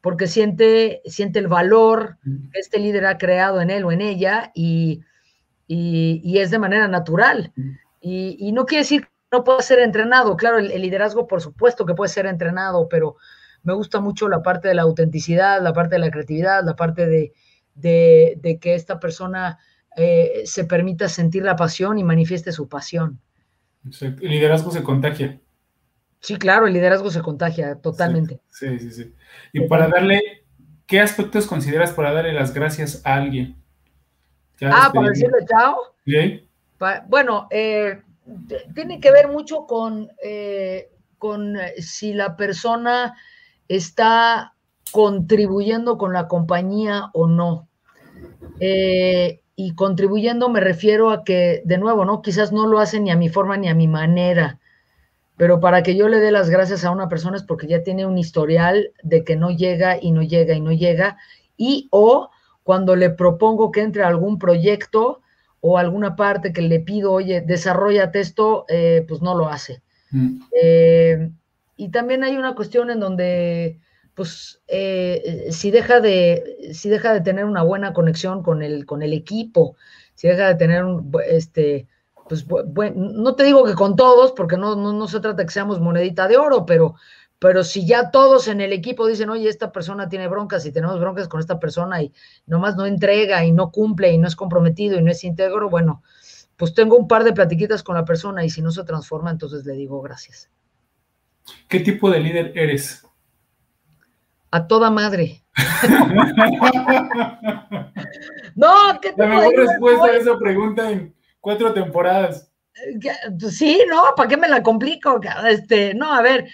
porque siente, siente el valor que este líder ha creado en él o en ella y, y, y es de manera natural. Y, y, no quiere decir que no pueda ser entrenado, claro, el, el liderazgo por supuesto que puede ser entrenado, pero me gusta mucho la parte de la autenticidad, la parte de la creatividad, la parte de, de, de que esta persona eh, se permita sentir la pasión y manifieste su pasión. El liderazgo se contagia. Sí, claro, el liderazgo se contagia totalmente. Sí, sí, sí. Y para darle, ¿qué aspectos consideras para darle las gracias a alguien? Ah, para decirle chao. ¿Sí? Pa bueno, eh, tiene que ver mucho con, eh, con si la persona está contribuyendo con la compañía o no. Eh, y contribuyendo me refiero a que, de nuevo, ¿no? Quizás no lo hace ni a mi forma ni a mi manera, pero para que yo le dé las gracias a una persona es porque ya tiene un historial de que no llega y no llega y no llega, y o cuando le propongo que entre a algún proyecto o alguna parte que le pido, oye, desarrollate esto, eh, pues no lo hace. Mm. Eh, y también hay una cuestión en donde, pues, eh, si, deja de, si deja de tener una buena conexión con el, con el equipo, si deja de tener un, este, pues, bueno, no te digo que con todos, porque no, no, no se trata que seamos monedita de oro, pero, pero si ya todos en el equipo dicen, oye, esta persona tiene broncas y tenemos broncas con esta persona y nomás no entrega y no cumple y no es comprometido y no es íntegro, bueno, pues tengo un par de platiquitas con la persona y si no se transforma, entonces le digo gracias. ¿Qué tipo de líder eres? A toda madre. no, ¿qué La mejor respuesta a esa pregunta en cuatro temporadas. Pues sí, no, ¿para qué me la complico? Este, no, a ver.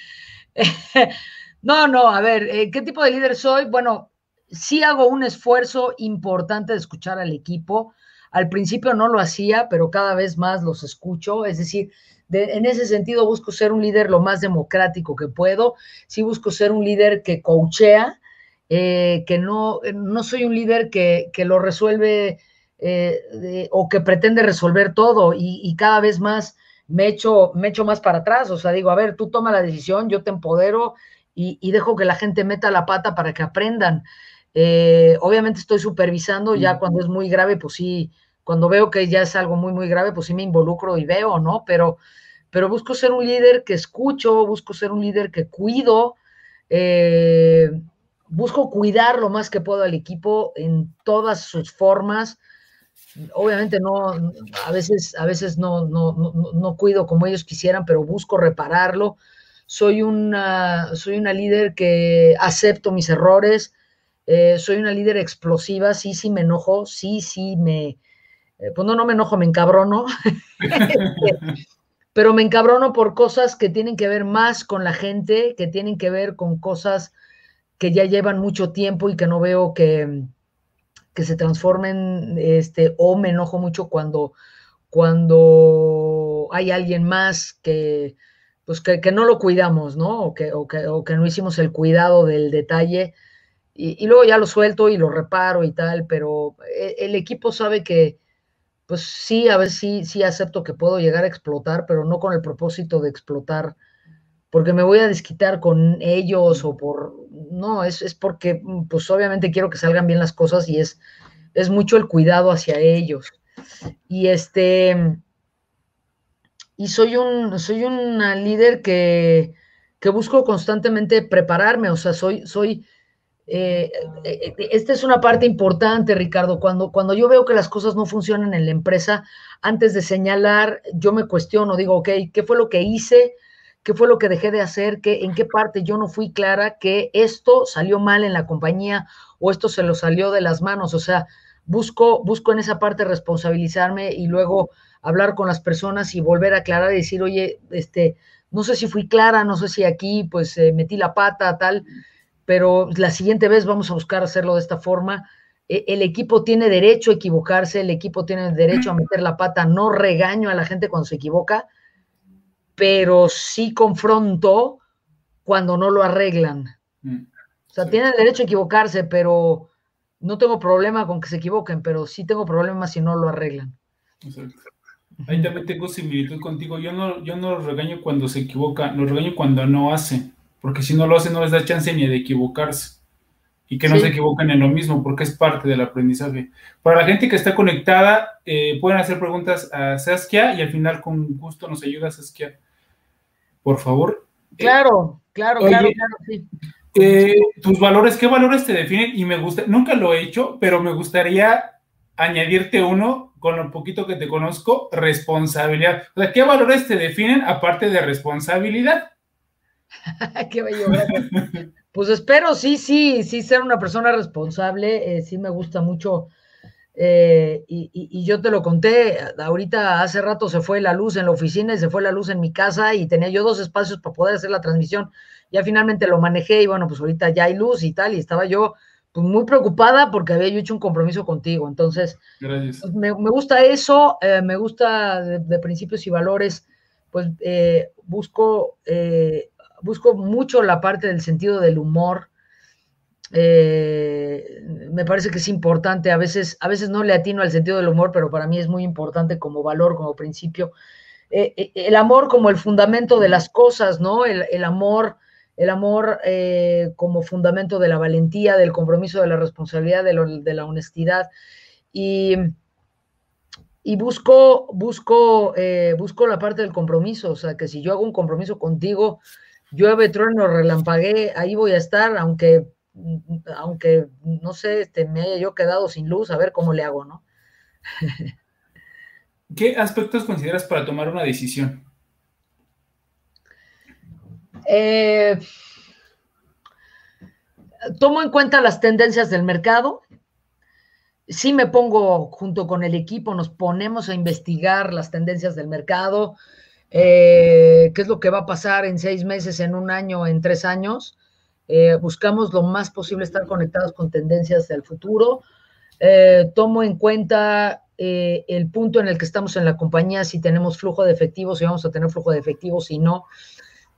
no, no, a ver, eh, ¿qué tipo de líder soy? Bueno, sí hago un esfuerzo importante de escuchar al equipo. Al principio no lo hacía, pero cada vez más los escucho. Es decir, en ese sentido busco ser un líder lo más democrático que puedo, sí busco ser un líder que coachea eh, que no, no soy un líder que, lo resuelve eh, o que pretende resolver todo y, cada vez más me echo, me echo más para atrás. O sea, digo, a ver, tú toma la decisión, yo te empodero y, dejo que la gente meta la pata para que aprendan. Eh, obviamente estoy supervisando, ya cuando es muy grave, pues sí, cuando veo que ya es algo muy, muy grave, pues sí me involucro y veo, ¿no? Pero, pero busco ser un líder que escucho, busco ser un líder que cuido, eh, busco cuidar lo más que puedo al equipo en todas sus formas. Obviamente no, a veces, a veces no, no, no, cuido como ellos quisieran, pero busco repararlo. Soy una, soy una líder que acepto mis errores, eh, soy una líder explosiva, sí, sí me enojo, sí, sí me, eh, pues no, no me enojo, me encabrono, pero me encabrono por cosas que tienen que ver más con la gente, que tienen que ver con cosas que ya llevan mucho tiempo y que no veo que, que se transformen, este, o me enojo mucho cuando, cuando hay alguien más que, pues que, no lo cuidamos, ¿no? O que, o que, o que no hicimos el cuidado del detalle. Y, y, luego ya lo suelto y lo reparo y tal, pero eh, el equipo sabe que, pues sí, a ver, sí, sí acepto que puedo llegar a explotar, pero no con el propósito de explotar, porque me voy a desquitar con ellos o por, no, es, es porque, mm, pues obviamente quiero que salgan bien las cosas y es, es mucho el cuidado hacia ellos. Y este, y soy un, soy líder que, que busco constantemente prepararme, o sea, soy, soy, eh, eh, eh, esta es una parte importante, Ricardo. Cuando, cuando yo veo que las cosas no funcionan en la empresa, antes de señalar, yo me cuestiono, digo, ok, ¿qué fue lo que hice? ¿Qué fue lo que dejé de hacer? ¿Qué, ¿En qué parte yo no fui clara que esto salió mal en la compañía o esto se lo salió de las manos? O sea, busco, busco en esa parte responsabilizarme y luego hablar con las personas y volver a aclarar y decir, oye, este, no sé si fui clara, no sé si aquí pues metí la pata, tal pero la siguiente vez vamos a buscar hacerlo de esta forma. E, el equipo tiene derecho a equivocarse, el equipo tiene derecho a meter la pata, no regaño a la gente cuando se equivoca, pero sí confronto cuando no lo arreglan. Mm, o sea, tienen derecho a equivocarse, pero no tengo problema con que se equivoquen, pero sí tengo problemas si no lo arreglan. Exacto. Ahí también tengo similitud contigo. Yo no, yo no los regaño cuando se equivoca, los regaño cuando no hacen porque si no lo hacen no les da chance ni de equivocarse y que no se equivoquen en lo mismo, porque es parte del aprendizaje. Para la gente que está conectada, eh, pueden hacer preguntas a Saskia y al final con gusto nos ayuda Saskia. Por favor. Claro, claro, claro, claro, sí. Eh, tus valores, ¿qué valores te definen? Y me gusta, nunca lo he hecho, pero me gustaría añadirte uno con lo poquito que te conozco, responsabilidad. O sea, ¿qué valores te definen aparte de responsabilidad? Qué bello, Pues espero, sí, sí, sí, ser una persona responsable, eh, sí me gusta mucho. Eh, y, yo te lo conté, ahorita hace rato se fue la luz en la oficina y se fue la luz en mi casa y tenía yo dos espacios para poder hacer la transmisión. Ya finalmente lo manejé y bueno, pues ahorita ya hay luz y tal, y estaba yo pues, muy preocupada porque había yo hecho un compromiso contigo. Entonces, pues, me, gusta eso, eh, me gusta de, principios y valores, pues busco busco mucho la parte del sentido del humor. Eh, me parece que es importante, a veces, a veces no le atino al sentido del humor, pero para mí es muy importante como valor, como principio. Eh, eh, el amor como el fundamento de las cosas, ¿no? El, amor, el amor como fundamento de la valentía, del compromiso, de la responsabilidad, de, de la honestidad. Y, y busco, busco, busco la parte del compromiso, o sea, que si yo hago un compromiso contigo, llueve, trueno, relampagué, ahí voy a estar, aunque, aunque no sé, este, me haya yo quedado sin luz, a ver cómo le hago, ¿no? ¿Qué aspectos consideras para tomar una decisión? Eh, tomo en cuenta las tendencias del mercado. Sí me pongo junto con el equipo, nos ponemos a investigar las tendencias del mercado, eh, qué es lo que va a pasar en seis meses, en un año, en tres años. Eh, buscamos lo más posible estar conectados con tendencias del futuro. Eh, tomo en cuenta el punto en el que estamos en la compañía, si tenemos flujo de efectivo, si vamos a tener flujo de efectivo, si no.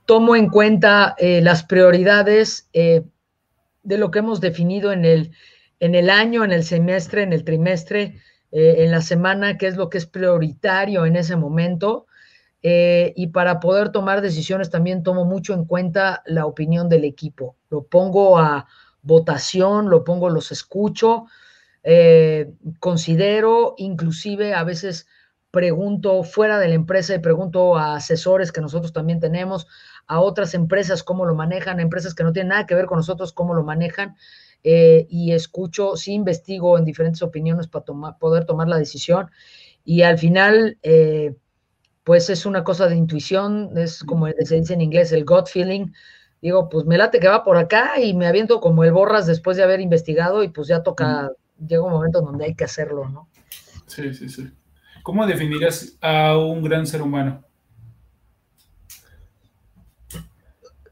Tomo en cuenta las prioridades. de lo que hemos definido en el, en el año, en el semestre, en el trimestre, en la semana, qué es lo que es prioritario en ese momento. Eh, y para poder tomar decisiones también tomo mucho en cuenta la opinión del equipo. Lo pongo a votación, lo pongo, los escucho, eh, considero, inclusive a veces pregunto fuera de la empresa y pregunto a asesores que nosotros también tenemos, a otras empresas cómo lo manejan, empresas que no tienen nada que ver con nosotros cómo lo manejan. Eh, y escucho, sí investigo en diferentes opiniones para poder tomar la decisión. Y al final, eh, pues es una cosa de intuición, es como se dice en inglés, el gut feeling. Digo, pues me late que va por acá y me aviento como el borras después de haber investigado y pues ya toca, llega un momento donde hay que hacerlo, ¿no? Sí, sí, sí. ¿Cómo definirías a un gran ser humano?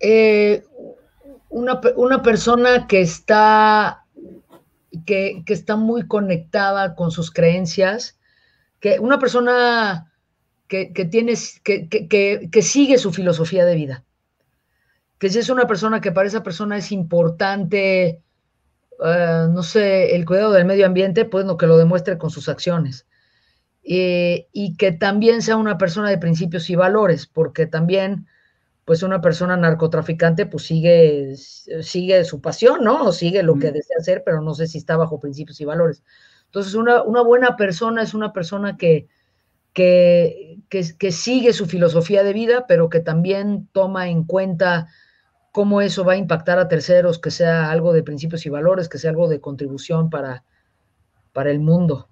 Eh, una, persona que está, que, está muy conectada con sus creencias, que una persona que, que, que, sigue su filosofía de vida. Que si es una persona que para esa persona es importante, eh, no sé, el cuidado del medio ambiente, pues no que lo demuestre con sus acciones. Eh, y que también sea una persona de principios y valores, porque también pues una persona narcotraficante pues sigue, sigue su pasión, ¿no? O sigue lo que desea hacer, pero no sé si está bajo principios y valores. Entonces, una, buena persona es una persona que, que, que, sigue su filosofía de vida, pero que también toma en cuenta cómo eso va a impactar a terceros, que sea algo de principios y valores, que sea algo de contribución para, para el mundo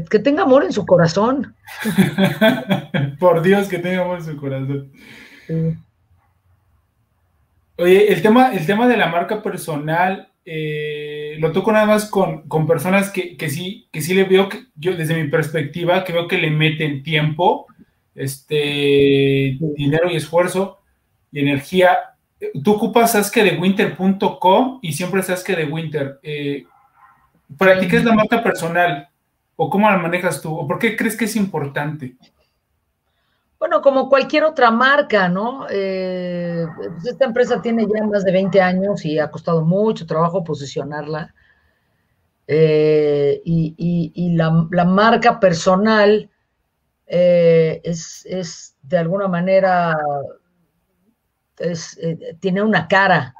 que, tenga amor en su corazón. Por Dios, que tenga amor en su corazón. Oye, el tema, el tema de la marca personal, eh, lo toco nada más con, personas que, sí, que sí le veo, que, yo desde mi perspectiva, que veo que le meten tiempo, este, dinero y esfuerzo y energía. Tú ocupas winter.com y siempre sabes que de Winter. Eh, para ti, ¿qué es la marca personal? ¿O cómo la manejas tú? ¿O por qué crees que es importante? Bueno, como cualquier otra marca, ¿no? Eh, pues esta empresa tiene ya más de 20 años y ha costado mucho trabajo posicionarla. Eh, y, la, marca personal eh, es, de alguna manera, tiene una cara.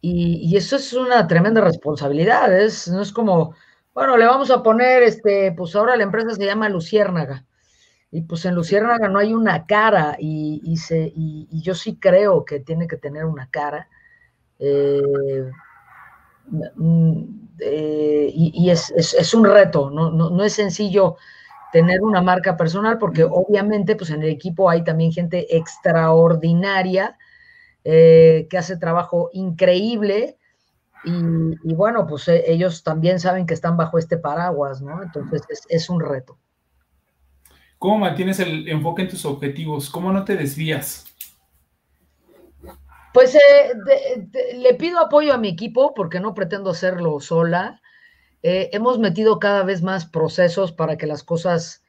Y, y, eso es una tremenda responsabilidad. Es, no es como bueno, le vamos a poner, este, pues ahora la empresa se llama Luciérnaga. Y pues en Luciérnaga no hay una cara y, se, y, yo sí creo que tiene que tener una cara. Eh, mm, eh, y, es, un reto, ¿no? es sencillo tener una marca personal porque obviamente pues en el equipo hay también gente extraordinaria eh, que hace trabajo increíble y, bueno, pues ellos también saben que están bajo este paraguas, ¿no? Entonces es, un reto. ¿Cómo mantienes el enfoque en tus objetivos? ¿Cómo no te desvías? Pues eh, le pido apoyo a mi equipo porque no pretendo hacerlo sola. Eh, hemos metido cada vez más procesos para que las cosas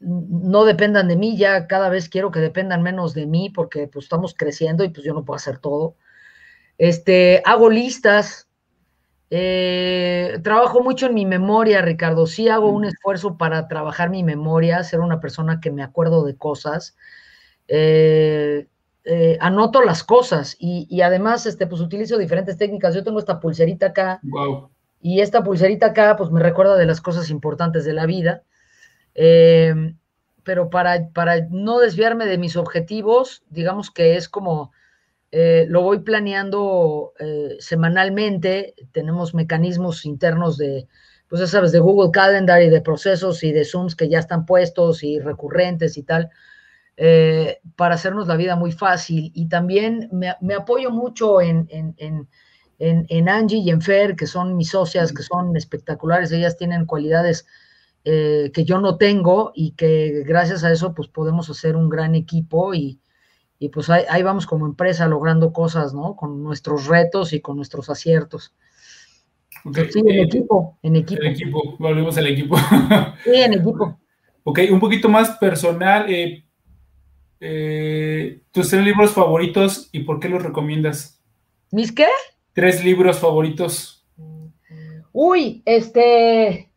no dependan de mí, ya cada vez quiero que dependan menos de mí porque pues estamos creciendo y pues yo no puedo hacer todo. Este, hago listas, eh, trabajo mucho en mi memoria, Ricardo. Sí hago un esfuerzo para trabajar mi memoria, ser una persona que me acuerdo de cosas. Eh, eh, anoto las cosas y, además, este, pues utilizo diferentes técnicas. Yo tengo esta pulserita acá. Y esta pulserita acá, pues me recuerda de las cosas importantes de la vida. pero para, para no desviarme de mis objetivos, digamos que es como eh, lo voy planeando eh, semanalmente, tenemos mecanismos internos de, pues ya sabes, de Google Calendar y de procesos y de Zooms que ya están puestos y recurrentes y tal, eh, para hacernos la vida muy fácil. Y también me, apoyo mucho en, en, Angie y en Fer, que son mis socias, que son espectaculares, ellas tienen cualidades que yo no tengo y que gracias a eso pues podemos hacer un gran equipo y, y pues ahí, vamos como empresa logrando cosas, ¿no? Con nuestros retos y con nuestros aciertos. Sí, en eh, equipo, en equipo. En equipo, volvemos al equipo. sí, en equipo. Ok, un poquito más personal. Eh, eh, tus tres libros favoritos y por qué los recomiendas. ¿Mis qué? Tres libros favoritos. Uy, este.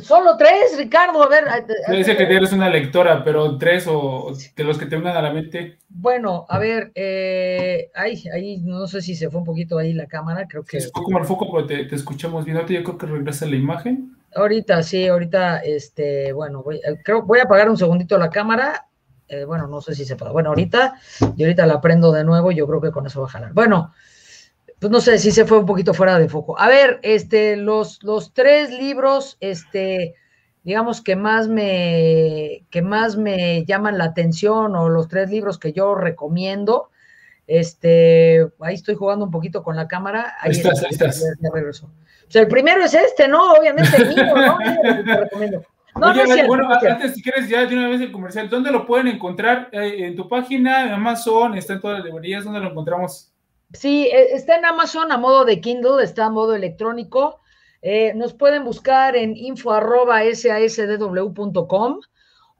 Solo tres, Ricardo. A ver. Dice que eres una lectora, pero tres o de los que te vengan a la mente. Bueno, a ver, eh, ay, ahí no sé si se fue un poquito ahí la cámara, creo que. Se fue como el foco, pero te, escuchamos bien. Ahorita yo creo que regresa la imagen. Ahorita, sí, ahorita, este, bueno, voy, eh, creo, voy a apagar un segundito la cámara. Eh, bueno, no sé si se puede. Bueno, ahorita, y ahorita la prendo de nuevo, yo creo que con eso va a jalar. Bueno, pues no sé si se fue un poquito fuera de foco. A ver, este, los, los tres libros, este, digamos que más me, que más me llaman la atención, o los tres libros que yo recomiendo. Este, ahí estoy jugando un poquito con la cámara. Ahí, estás, ahí estás. O sea, el primero es este, ¿no? Obviamente el mío, ¿no? te recomiendo. No, Oye, bueno, antes si quieres ya de una vez el comercial, ¿dónde lo pueden encontrar? Eh, en tu página, en Amazon, está en todas las librerías, ¿dónde lo encontramos? Sí, e, está en Amazon a modo de Kindle, está a modo electrónico. Eh, nos pueden buscar en info.sasdw.com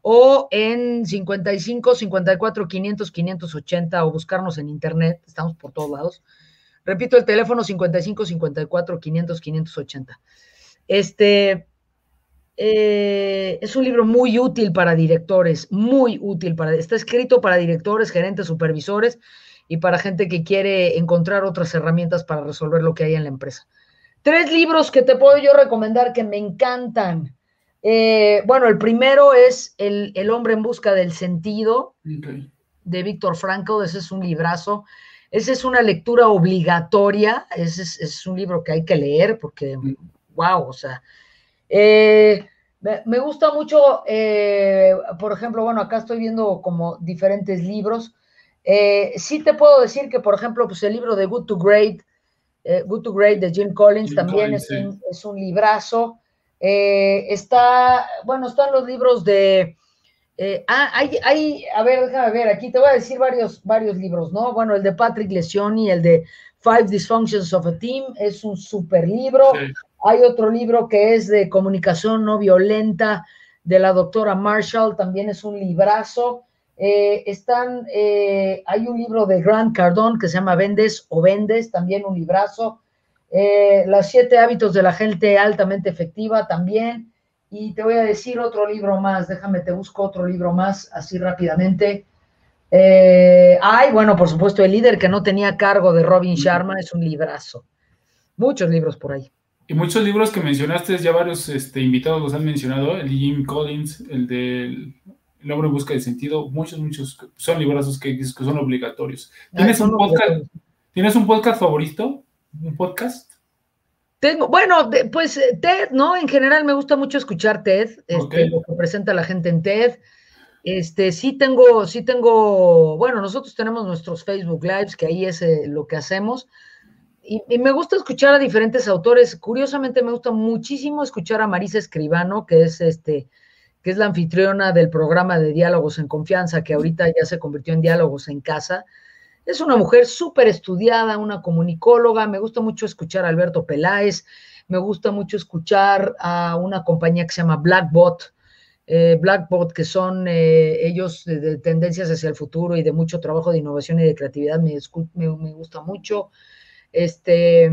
o en 55 54 500 580 o buscarnos en internet, estamos por todos lados. Repito el teléfono 55 54 500 580. Este eh, es un libro muy útil para directores, muy útil para está escrito para directores, gerentes, supervisores y para gente que quiere encontrar otras herramientas para resolver lo que hay en la empresa. Tres libros que te puedo yo recomendar que me encantan. Eh, bueno, el primero es el, hombre en busca del sentido de Víctor Frankl. Ese es un librazo. Esa es una lectura obligatoria. Ese es, un libro que hay que leer porque, wow, o sea. Eh, me, gusta mucho, eh, por ejemplo, bueno, acá estoy viendo como diferentes libros. Eh, sí te puedo decir que, por ejemplo, pues el libro de Good to Great, eh, Good to Great de Jim Collins también es, un, librazo. Eh, está, bueno, están los libros de... ah, hay, hay, a ver, déjame ver, aquí te voy a decir varios, varios libros, ¿no? Bueno, el de Patrick Lencioni, el de Five Dysfunctions of a Team, es un super libro. Hay otro libro que es de comunicación no violenta de la doctora Marshall, también es un librazo. Eh, están, eh, hay un libro de Grant Cardone que se llama Vendes o Vendes, también un librazo. Eh, Las siete hábitos de la gente altamente efectiva también. Y te voy a decir otro libro más, déjame, te busco otro libro más así rápidamente. ay, bueno, por supuesto, El líder que no tenía cargo de Robin Sharma es un librazo. Muchos libros por ahí. Y muchos libros que mencionaste, ya varios este, invitados los han mencionado, el de Jim Collins, el del el hombre en busca de sentido, muchos, muchos son librazos que, que son obligatorios. ¿Tienes, un podcast, ¿Tienes un podcast favorito? ¿Un podcast? Tengo, bueno, pues eh, TED, ¿no? En general me gusta mucho escuchar TED, este, lo que presenta la gente en TED. Este, sí tengo, sí tengo, bueno, nosotros tenemos nuestros Facebook Lives, que ahí es eh, lo que hacemos. Y, y, me gusta escuchar a diferentes autores. Curiosamente me gusta muchísimo escuchar a Marisa Escribano, que es este, que es la anfitriona del programa de Diálogos en Confianza, que ahorita ya se convirtió en Diálogos en Casa. Es una mujer súper estudiada, una comunicóloga. Me gusta mucho escuchar a Alberto Peláez. Me gusta mucho escuchar a una compañía que se llama Blackbot. Eh, Blackbot, que son eh, ellos de, tendencias hacia el futuro y de mucho trabajo de innovación y de creatividad, me, gusta mucho. Este,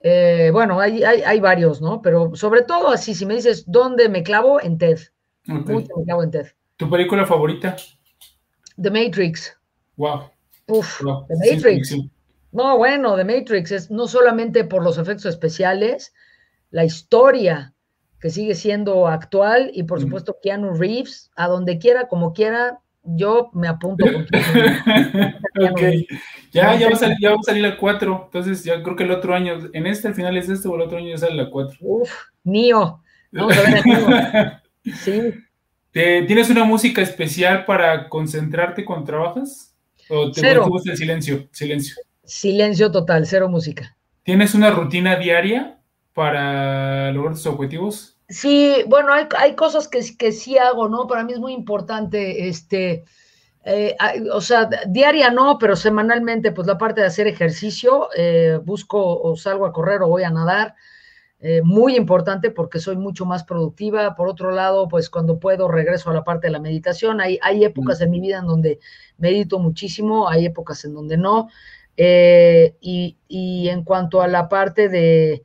eh, bueno, hay, hay, hay, varios, ¿no? Pero sobre todo así, si me dices dónde me clavo, en TED. ¿Tu película favorita? The Matrix. Wow. Uf, The Matrix. no, bueno, The Matrix es no solamente por los efectos especiales, la historia que sigue siendo actual y por supuesto Keanu Reeves, a donde quiera, como quiera, yo me apunto con okay. Ya, ya va, a salir, ya va a salir la 4, entonces ya creo que el otro año, en este al final es este o el otro año ya sale la 4. Uf, mío. Vamos a ver Sí. ¿Tienes una música especial para concentrarte cuando trabajas? ¿O te, gusta el silencio? Silencio. Silencio total, cero música. ¿Tienes una rutina diaria para lograr tus objetivos? Sí, bueno, hay, cosas que, que, sí hago, ¿no? Para mí es muy importante, este, eh, o sea, diaria no, pero semanalmente, pues la parte de hacer ejercicio, eh, busco o salgo a correr o voy a nadar, eh, muy importante porque soy mucho más productiva. Por otro lado, pues cuando puedo regreso a la parte de la meditación. Hay, hay épocas en mi vida en donde medito muchísimo, hay épocas en donde no. Eh, y, y, en cuanto a la parte de,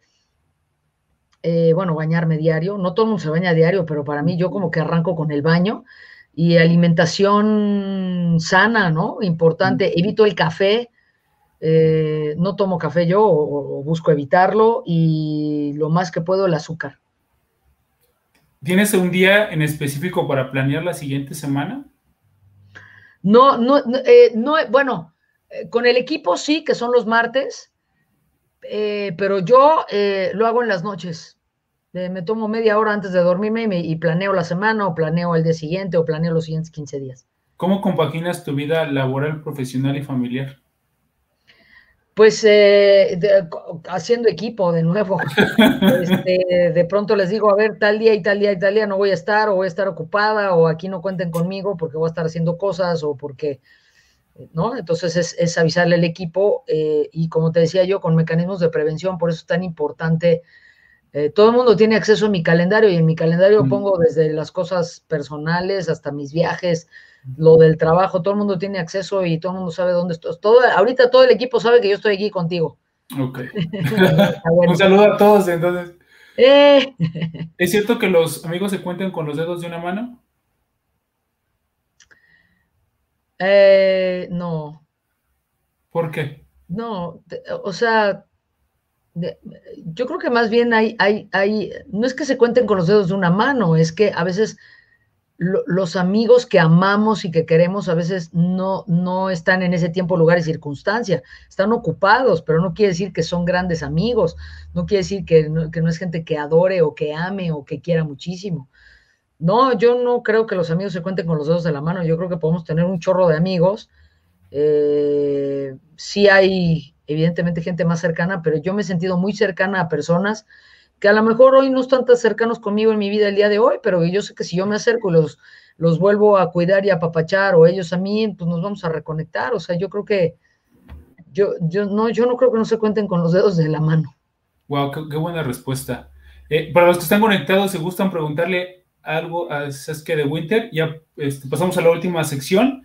eh, bueno, bañarme diario, no todo el mundo se baña diario, pero para mí yo como que arranco con el baño y alimentación sana, ¿no? Importante, evito el café, eh, no tomo café yo o, busco evitarlo y lo más que puedo el azúcar. ¿Tienes un día en específico para planear la siguiente semana? No, no, eh, no bueno, eh, con el equipo sí, que son los martes, pero yo lo hago en las noches. me tomo media hora antes de dormirme y, y, planeo la semana o planeo el día siguiente o planeo los siguientes 15 días. ¿Cómo compaginas tu vida laboral, profesional y familiar? Pues eh, haciendo equipo de nuevo. Este, de pronto les digo, a ver, tal día y tal día y tal día no voy a estar, o voy a estar ocupada, o aquí no cuenten conmigo porque voy a estar haciendo cosas, o porque, ¿no? Entonces es, avisarle al equipo, eh, y como te decía yo, con mecanismos de prevención, por eso es tan importante. Eh, todo el mundo tiene acceso a mi calendario y en mi calendario mm. pongo desde las cosas personales hasta mis viajes, lo del trabajo, todo el mundo tiene acceso y todo el mundo sabe dónde estoy. Todo, ahorita todo el equipo sabe que yo estoy aquí contigo. Ok. Un saludo a todos, entonces. Eh. ¿Es cierto que los amigos se cuentan con los dedos de una mano? Eh, no. ¿Por qué? No, o sea, yo creo que más bien hay, hay, hay, no es que se cuenten con los dedos de una mano, es que a veces los amigos que amamos y que queremos a veces no, no están en ese tiempo, lugar y circunstancia, están ocupados, pero no quiere decir que son grandes amigos, no quiere decir que no, que no es gente que adore o que ame o que quiera muchísimo. No, yo no creo que los amigos se cuenten con los dedos de la mano, yo creo que podemos tener un chorro de amigos. Eh, sí hay evidentemente gente más cercana, pero yo me he sentido muy cercana a personas que a lo mejor hoy no están tan cercanos conmigo en mi vida el día de hoy, pero yo sé que si yo me acerco y los, los vuelvo a cuidar y a apapachar, o ellos a mí, pues nos vamos a reconectar. O sea, yo creo que yo, yo no, yo no creo que no se cuenten con los dedos de la mano. Wow, qué, buena respuesta. Eh, para los que están conectados, si gustan preguntarle algo a Sasuke de Winter, ya este, pasamos a la última sección.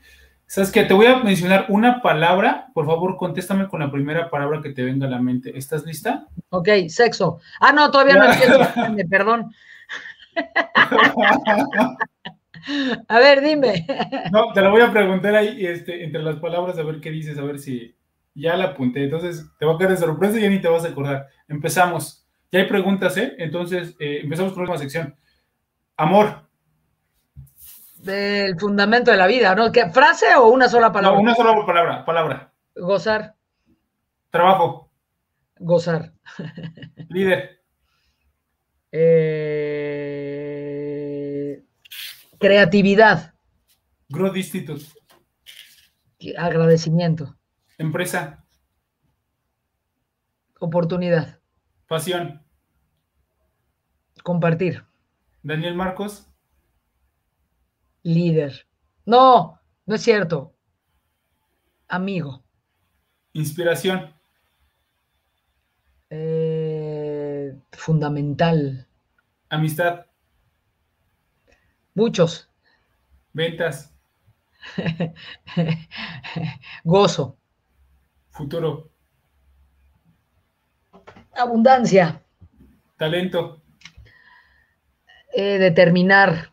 ¿Sabes qué? Te voy a mencionar una palabra. Por favor, contéstame con la primera palabra que te venga a la mente. ¿Estás lista? Ok, sexo. Ah, no, todavía no entiendo. Perdón. a ver, dime. No, te lo voy a preguntar ahí este, entre las palabras a ver qué dices, a ver si ya la apunté. Entonces, te va a quedar de sorpresa y ya ni te vas a acordar. Empezamos. Ya hay preguntas, ¿eh? Entonces, eh, empezamos con la última sección. Amor del fundamento de la vida, ¿no? ¿Qué, ¿Frase o una sola palabra? No, una sola palabra, palabra. Gozar. Trabajo. Gozar. Líder. Eh, creatividad. Growth Institute. Agradecimiento. Empresa. Oportunidad. Pasión. Compartir. Daniel Marcos líder. No, no es cierto. Amigo. Inspiración. Eh, fundamental. Amistad. Muchos. Ventas. Gozo. Futuro. Abundancia. Talento. Eh, determinar.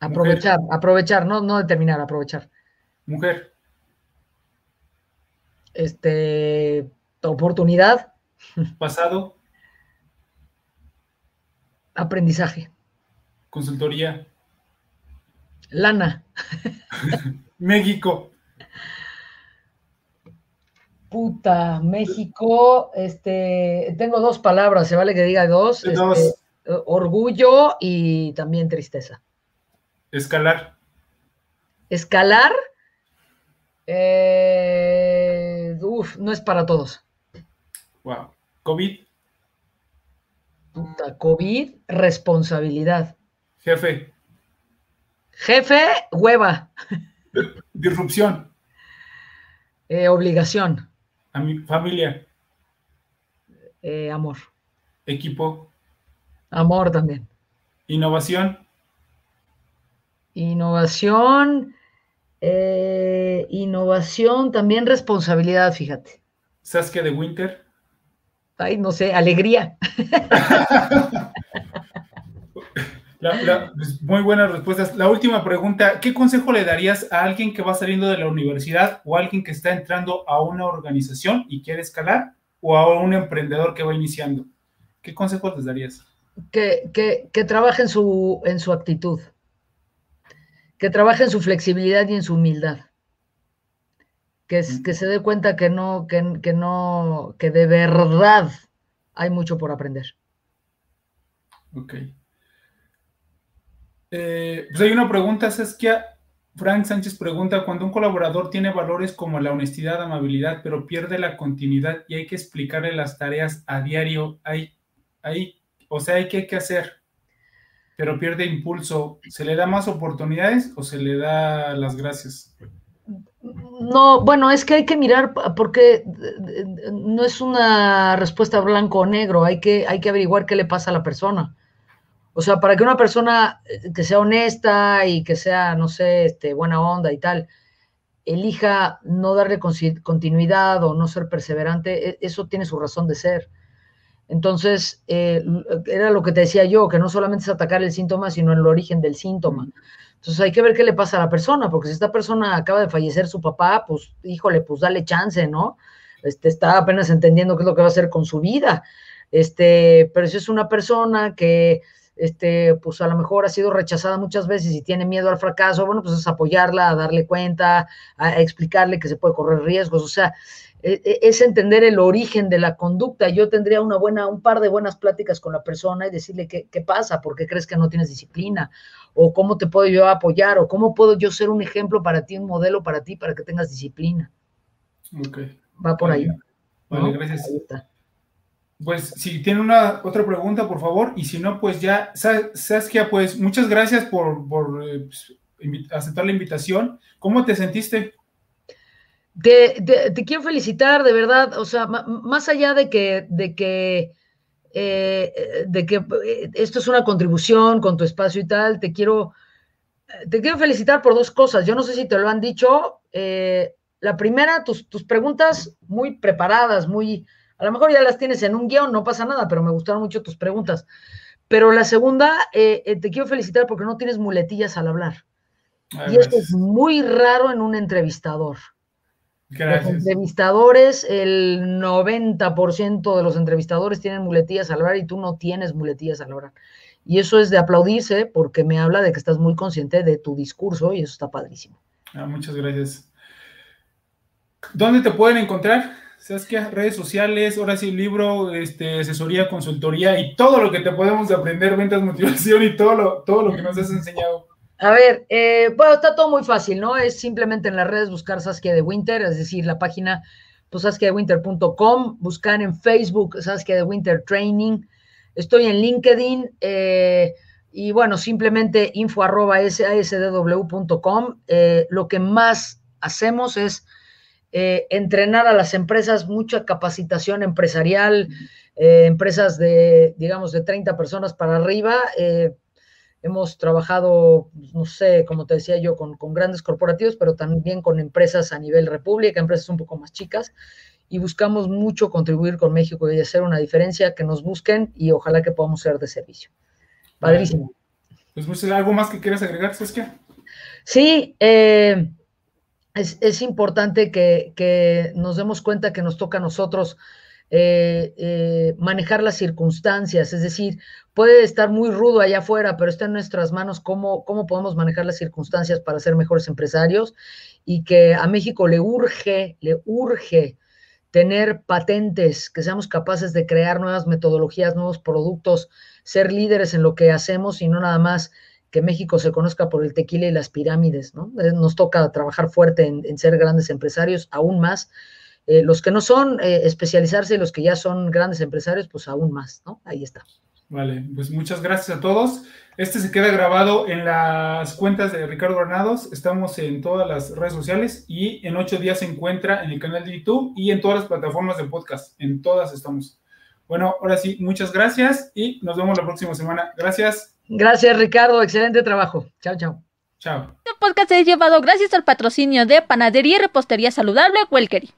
Aprovechar, aprovechar, no, no determinar, aprovechar. Mujer. Este, oportunidad. Pasado. Aprendizaje. Consultoría. Lana. México. Puta, México, este, tengo dos palabras, se vale que diga dos. dos. Este, orgullo y también tristeza. Escalar. Escalar. Eh, uf, no es para todos. Wow. COVID. COVID, responsabilidad. Jefe. Jefe, hueva. Disrupción. Eh, obligación. A mi familia. Eh, amor. Equipo. Amor también. Innovación. Innovación. Eh, innovación, también responsabilidad, fíjate. Saskia de Winter. Ay, no sé, alegría. Pues, muy buenas respuestas. La última pregunta, ¿qué consejo le darías a alguien que va saliendo de la universidad o a alguien que está entrando a una organización y quiere escalar o a un emprendedor que va iniciando? ¿Qué consejos les darías? Que, que, trabaje en su, en su actitud, que trabaje en su flexibilidad y en su humildad. Que, que se dé cuenta que no, que, que no, que de verdad hay mucho por aprender. Ok. Eh, pues hay una pregunta, Saskia. Frank Sánchez pregunta, cuando un colaborador tiene valores como la honestidad, amabilidad, pero pierde la continuidad y hay que explicarle las tareas a diario, hay, hay, o sea, hay que, que hacer, pero pierde impulso, ¿se le da más oportunidades o se le da las gracias? No, bueno, es que hay que mirar porque no es una respuesta blanco o negro, hay que, hay que averiguar qué le pasa a la persona. O sea, para que una persona eh, que sea honesta y que sea, no sé, este, buena onda y tal, elija no darle continuidad o no ser perseverante, e-, eso tiene su razón de ser. Entonces, eh, era lo que te decía yo, que no solamente es atacar el síntoma, sino el origen del síntoma. Entonces hay que ver qué le pasa a la persona, porque si esta persona acaba de fallecer su papá, pues híjole, pues dale chance, ¿no? Este, está apenas entendiendo qué es lo que va a hacer con su vida. Este, pero si es una persona que este, pues a lo mejor ha sido rechazada muchas veces y tiene miedo al fracaso, bueno, pues es apoyarla, a darle cuenta, a, explicarle que se puede correr riesgos, o sea, es entender el origen de la conducta. Yo tendría una buena, un par de buenas pláticas con la persona y decirle qué, qué pasa, por qué crees que no tienes disciplina, o cómo te puedo yo apoyar, o cómo puedo yo ser un ejemplo para ti, un modelo para ti, para que tengas disciplina. Ok. Va por ahí. Vale, gracias. Pues si tiene una otra pregunta, por favor, y si no, pues ya, Saskia, pues muchas gracias por, eh, pues, aceptar la invitación. ¿Cómo te sentiste? Te, quiero felicitar, de verdad, o sea, más allá de que, de que, eh, de que eh, esto es una contribución con tu espacio y tal, te quiero, te quiero felicitar por dos cosas. Yo no sé si te lo han dicho. la primera, tus, tus preguntas muy preparadas, muy a lo mejor ya las tienes en un guion, no pasa nada, pero me gustaron mucho tus preguntas. Pero la segunda, eh, eh, te quiero felicitar porque no tienes muletillas al hablar. y eso es muy raro en un entrevistador. Los entrevistadores, el 90% de los entrevistadores tienen muletillas al hablar y tú no tienes muletillas al hablar. Y eso es de aplaudirse porque me habla de que estás muy consciente de tu discurso y eso está padrísimo. Ah, muchas gracias. ¿Dónde te pueden encontrar? qué? redes sociales, ahora sí, libro, este, asesoría, consultoría y todo lo que te podemos aprender, ventas, motivación y todo lo, todo lo que nos has enseñado. A ver, eh, bueno, está todo muy fácil, ¿no? Es simplemente en las redes buscar Saskia de Winter, es decir, la página pues saskiadewinter.com, buscar en Facebook Saskia de Winter Training, estoy en LinkedIn eh, y bueno, simplemente info arroba sasdw.com. Eh, lo que más hacemos es eh, entrenar a las empresas, mucha capacitación empresarial, empresas de, digamos, de 30 personas para arriba. Hemos trabajado, no sé, como te decía yo, con, grandes corporativos, pero también con empresas a nivel república, empresas un poco más chicas, y buscamos mucho contribuir con México y hacer una diferencia, que nos busquen y ojalá que podamos ser de servicio. Padrísimo. Pues, ¿algo más que quieras agregar, Saskia? Sí, eh, es, importante que, nos demos cuenta que nos toca a nosotros eh, eh, manejar las circunstancias, es decir, puede estar muy rudo allá afuera, pero está en nuestras manos cómo, cómo podemos manejar las circunstancias para ser mejores empresarios y que a México le urge, le urge tener patentes, que seamos capaces de crear nuevas metodologías, nuevos productos, ser líderes en lo que hacemos y no nada más que México se conozca por el tequila y las pirámides, ¿no? Eh, nos toca trabajar fuerte en, ser grandes empresarios, aún más. Eh, los que no son, eh, especializarse y los que ya son grandes empresarios, pues aún más, ¿no? Ahí está. Vale, pues muchas gracias a todos. Este se queda grabado en las cuentas de Ricardo Granados. Estamos en todas las redes sociales y en ocho días se encuentra en el canal de YouTube y en todas las plataformas de podcast. En todas estamos. Bueno, ahora sí, muchas gracias y nos vemos la próxima semana. Gracias. Gracias, Ricardo. Excelente trabajo. Chao, chao. Chao. Este podcast es llevado gracias al patrocinio de Panadería y Repostería Saludable Welkery.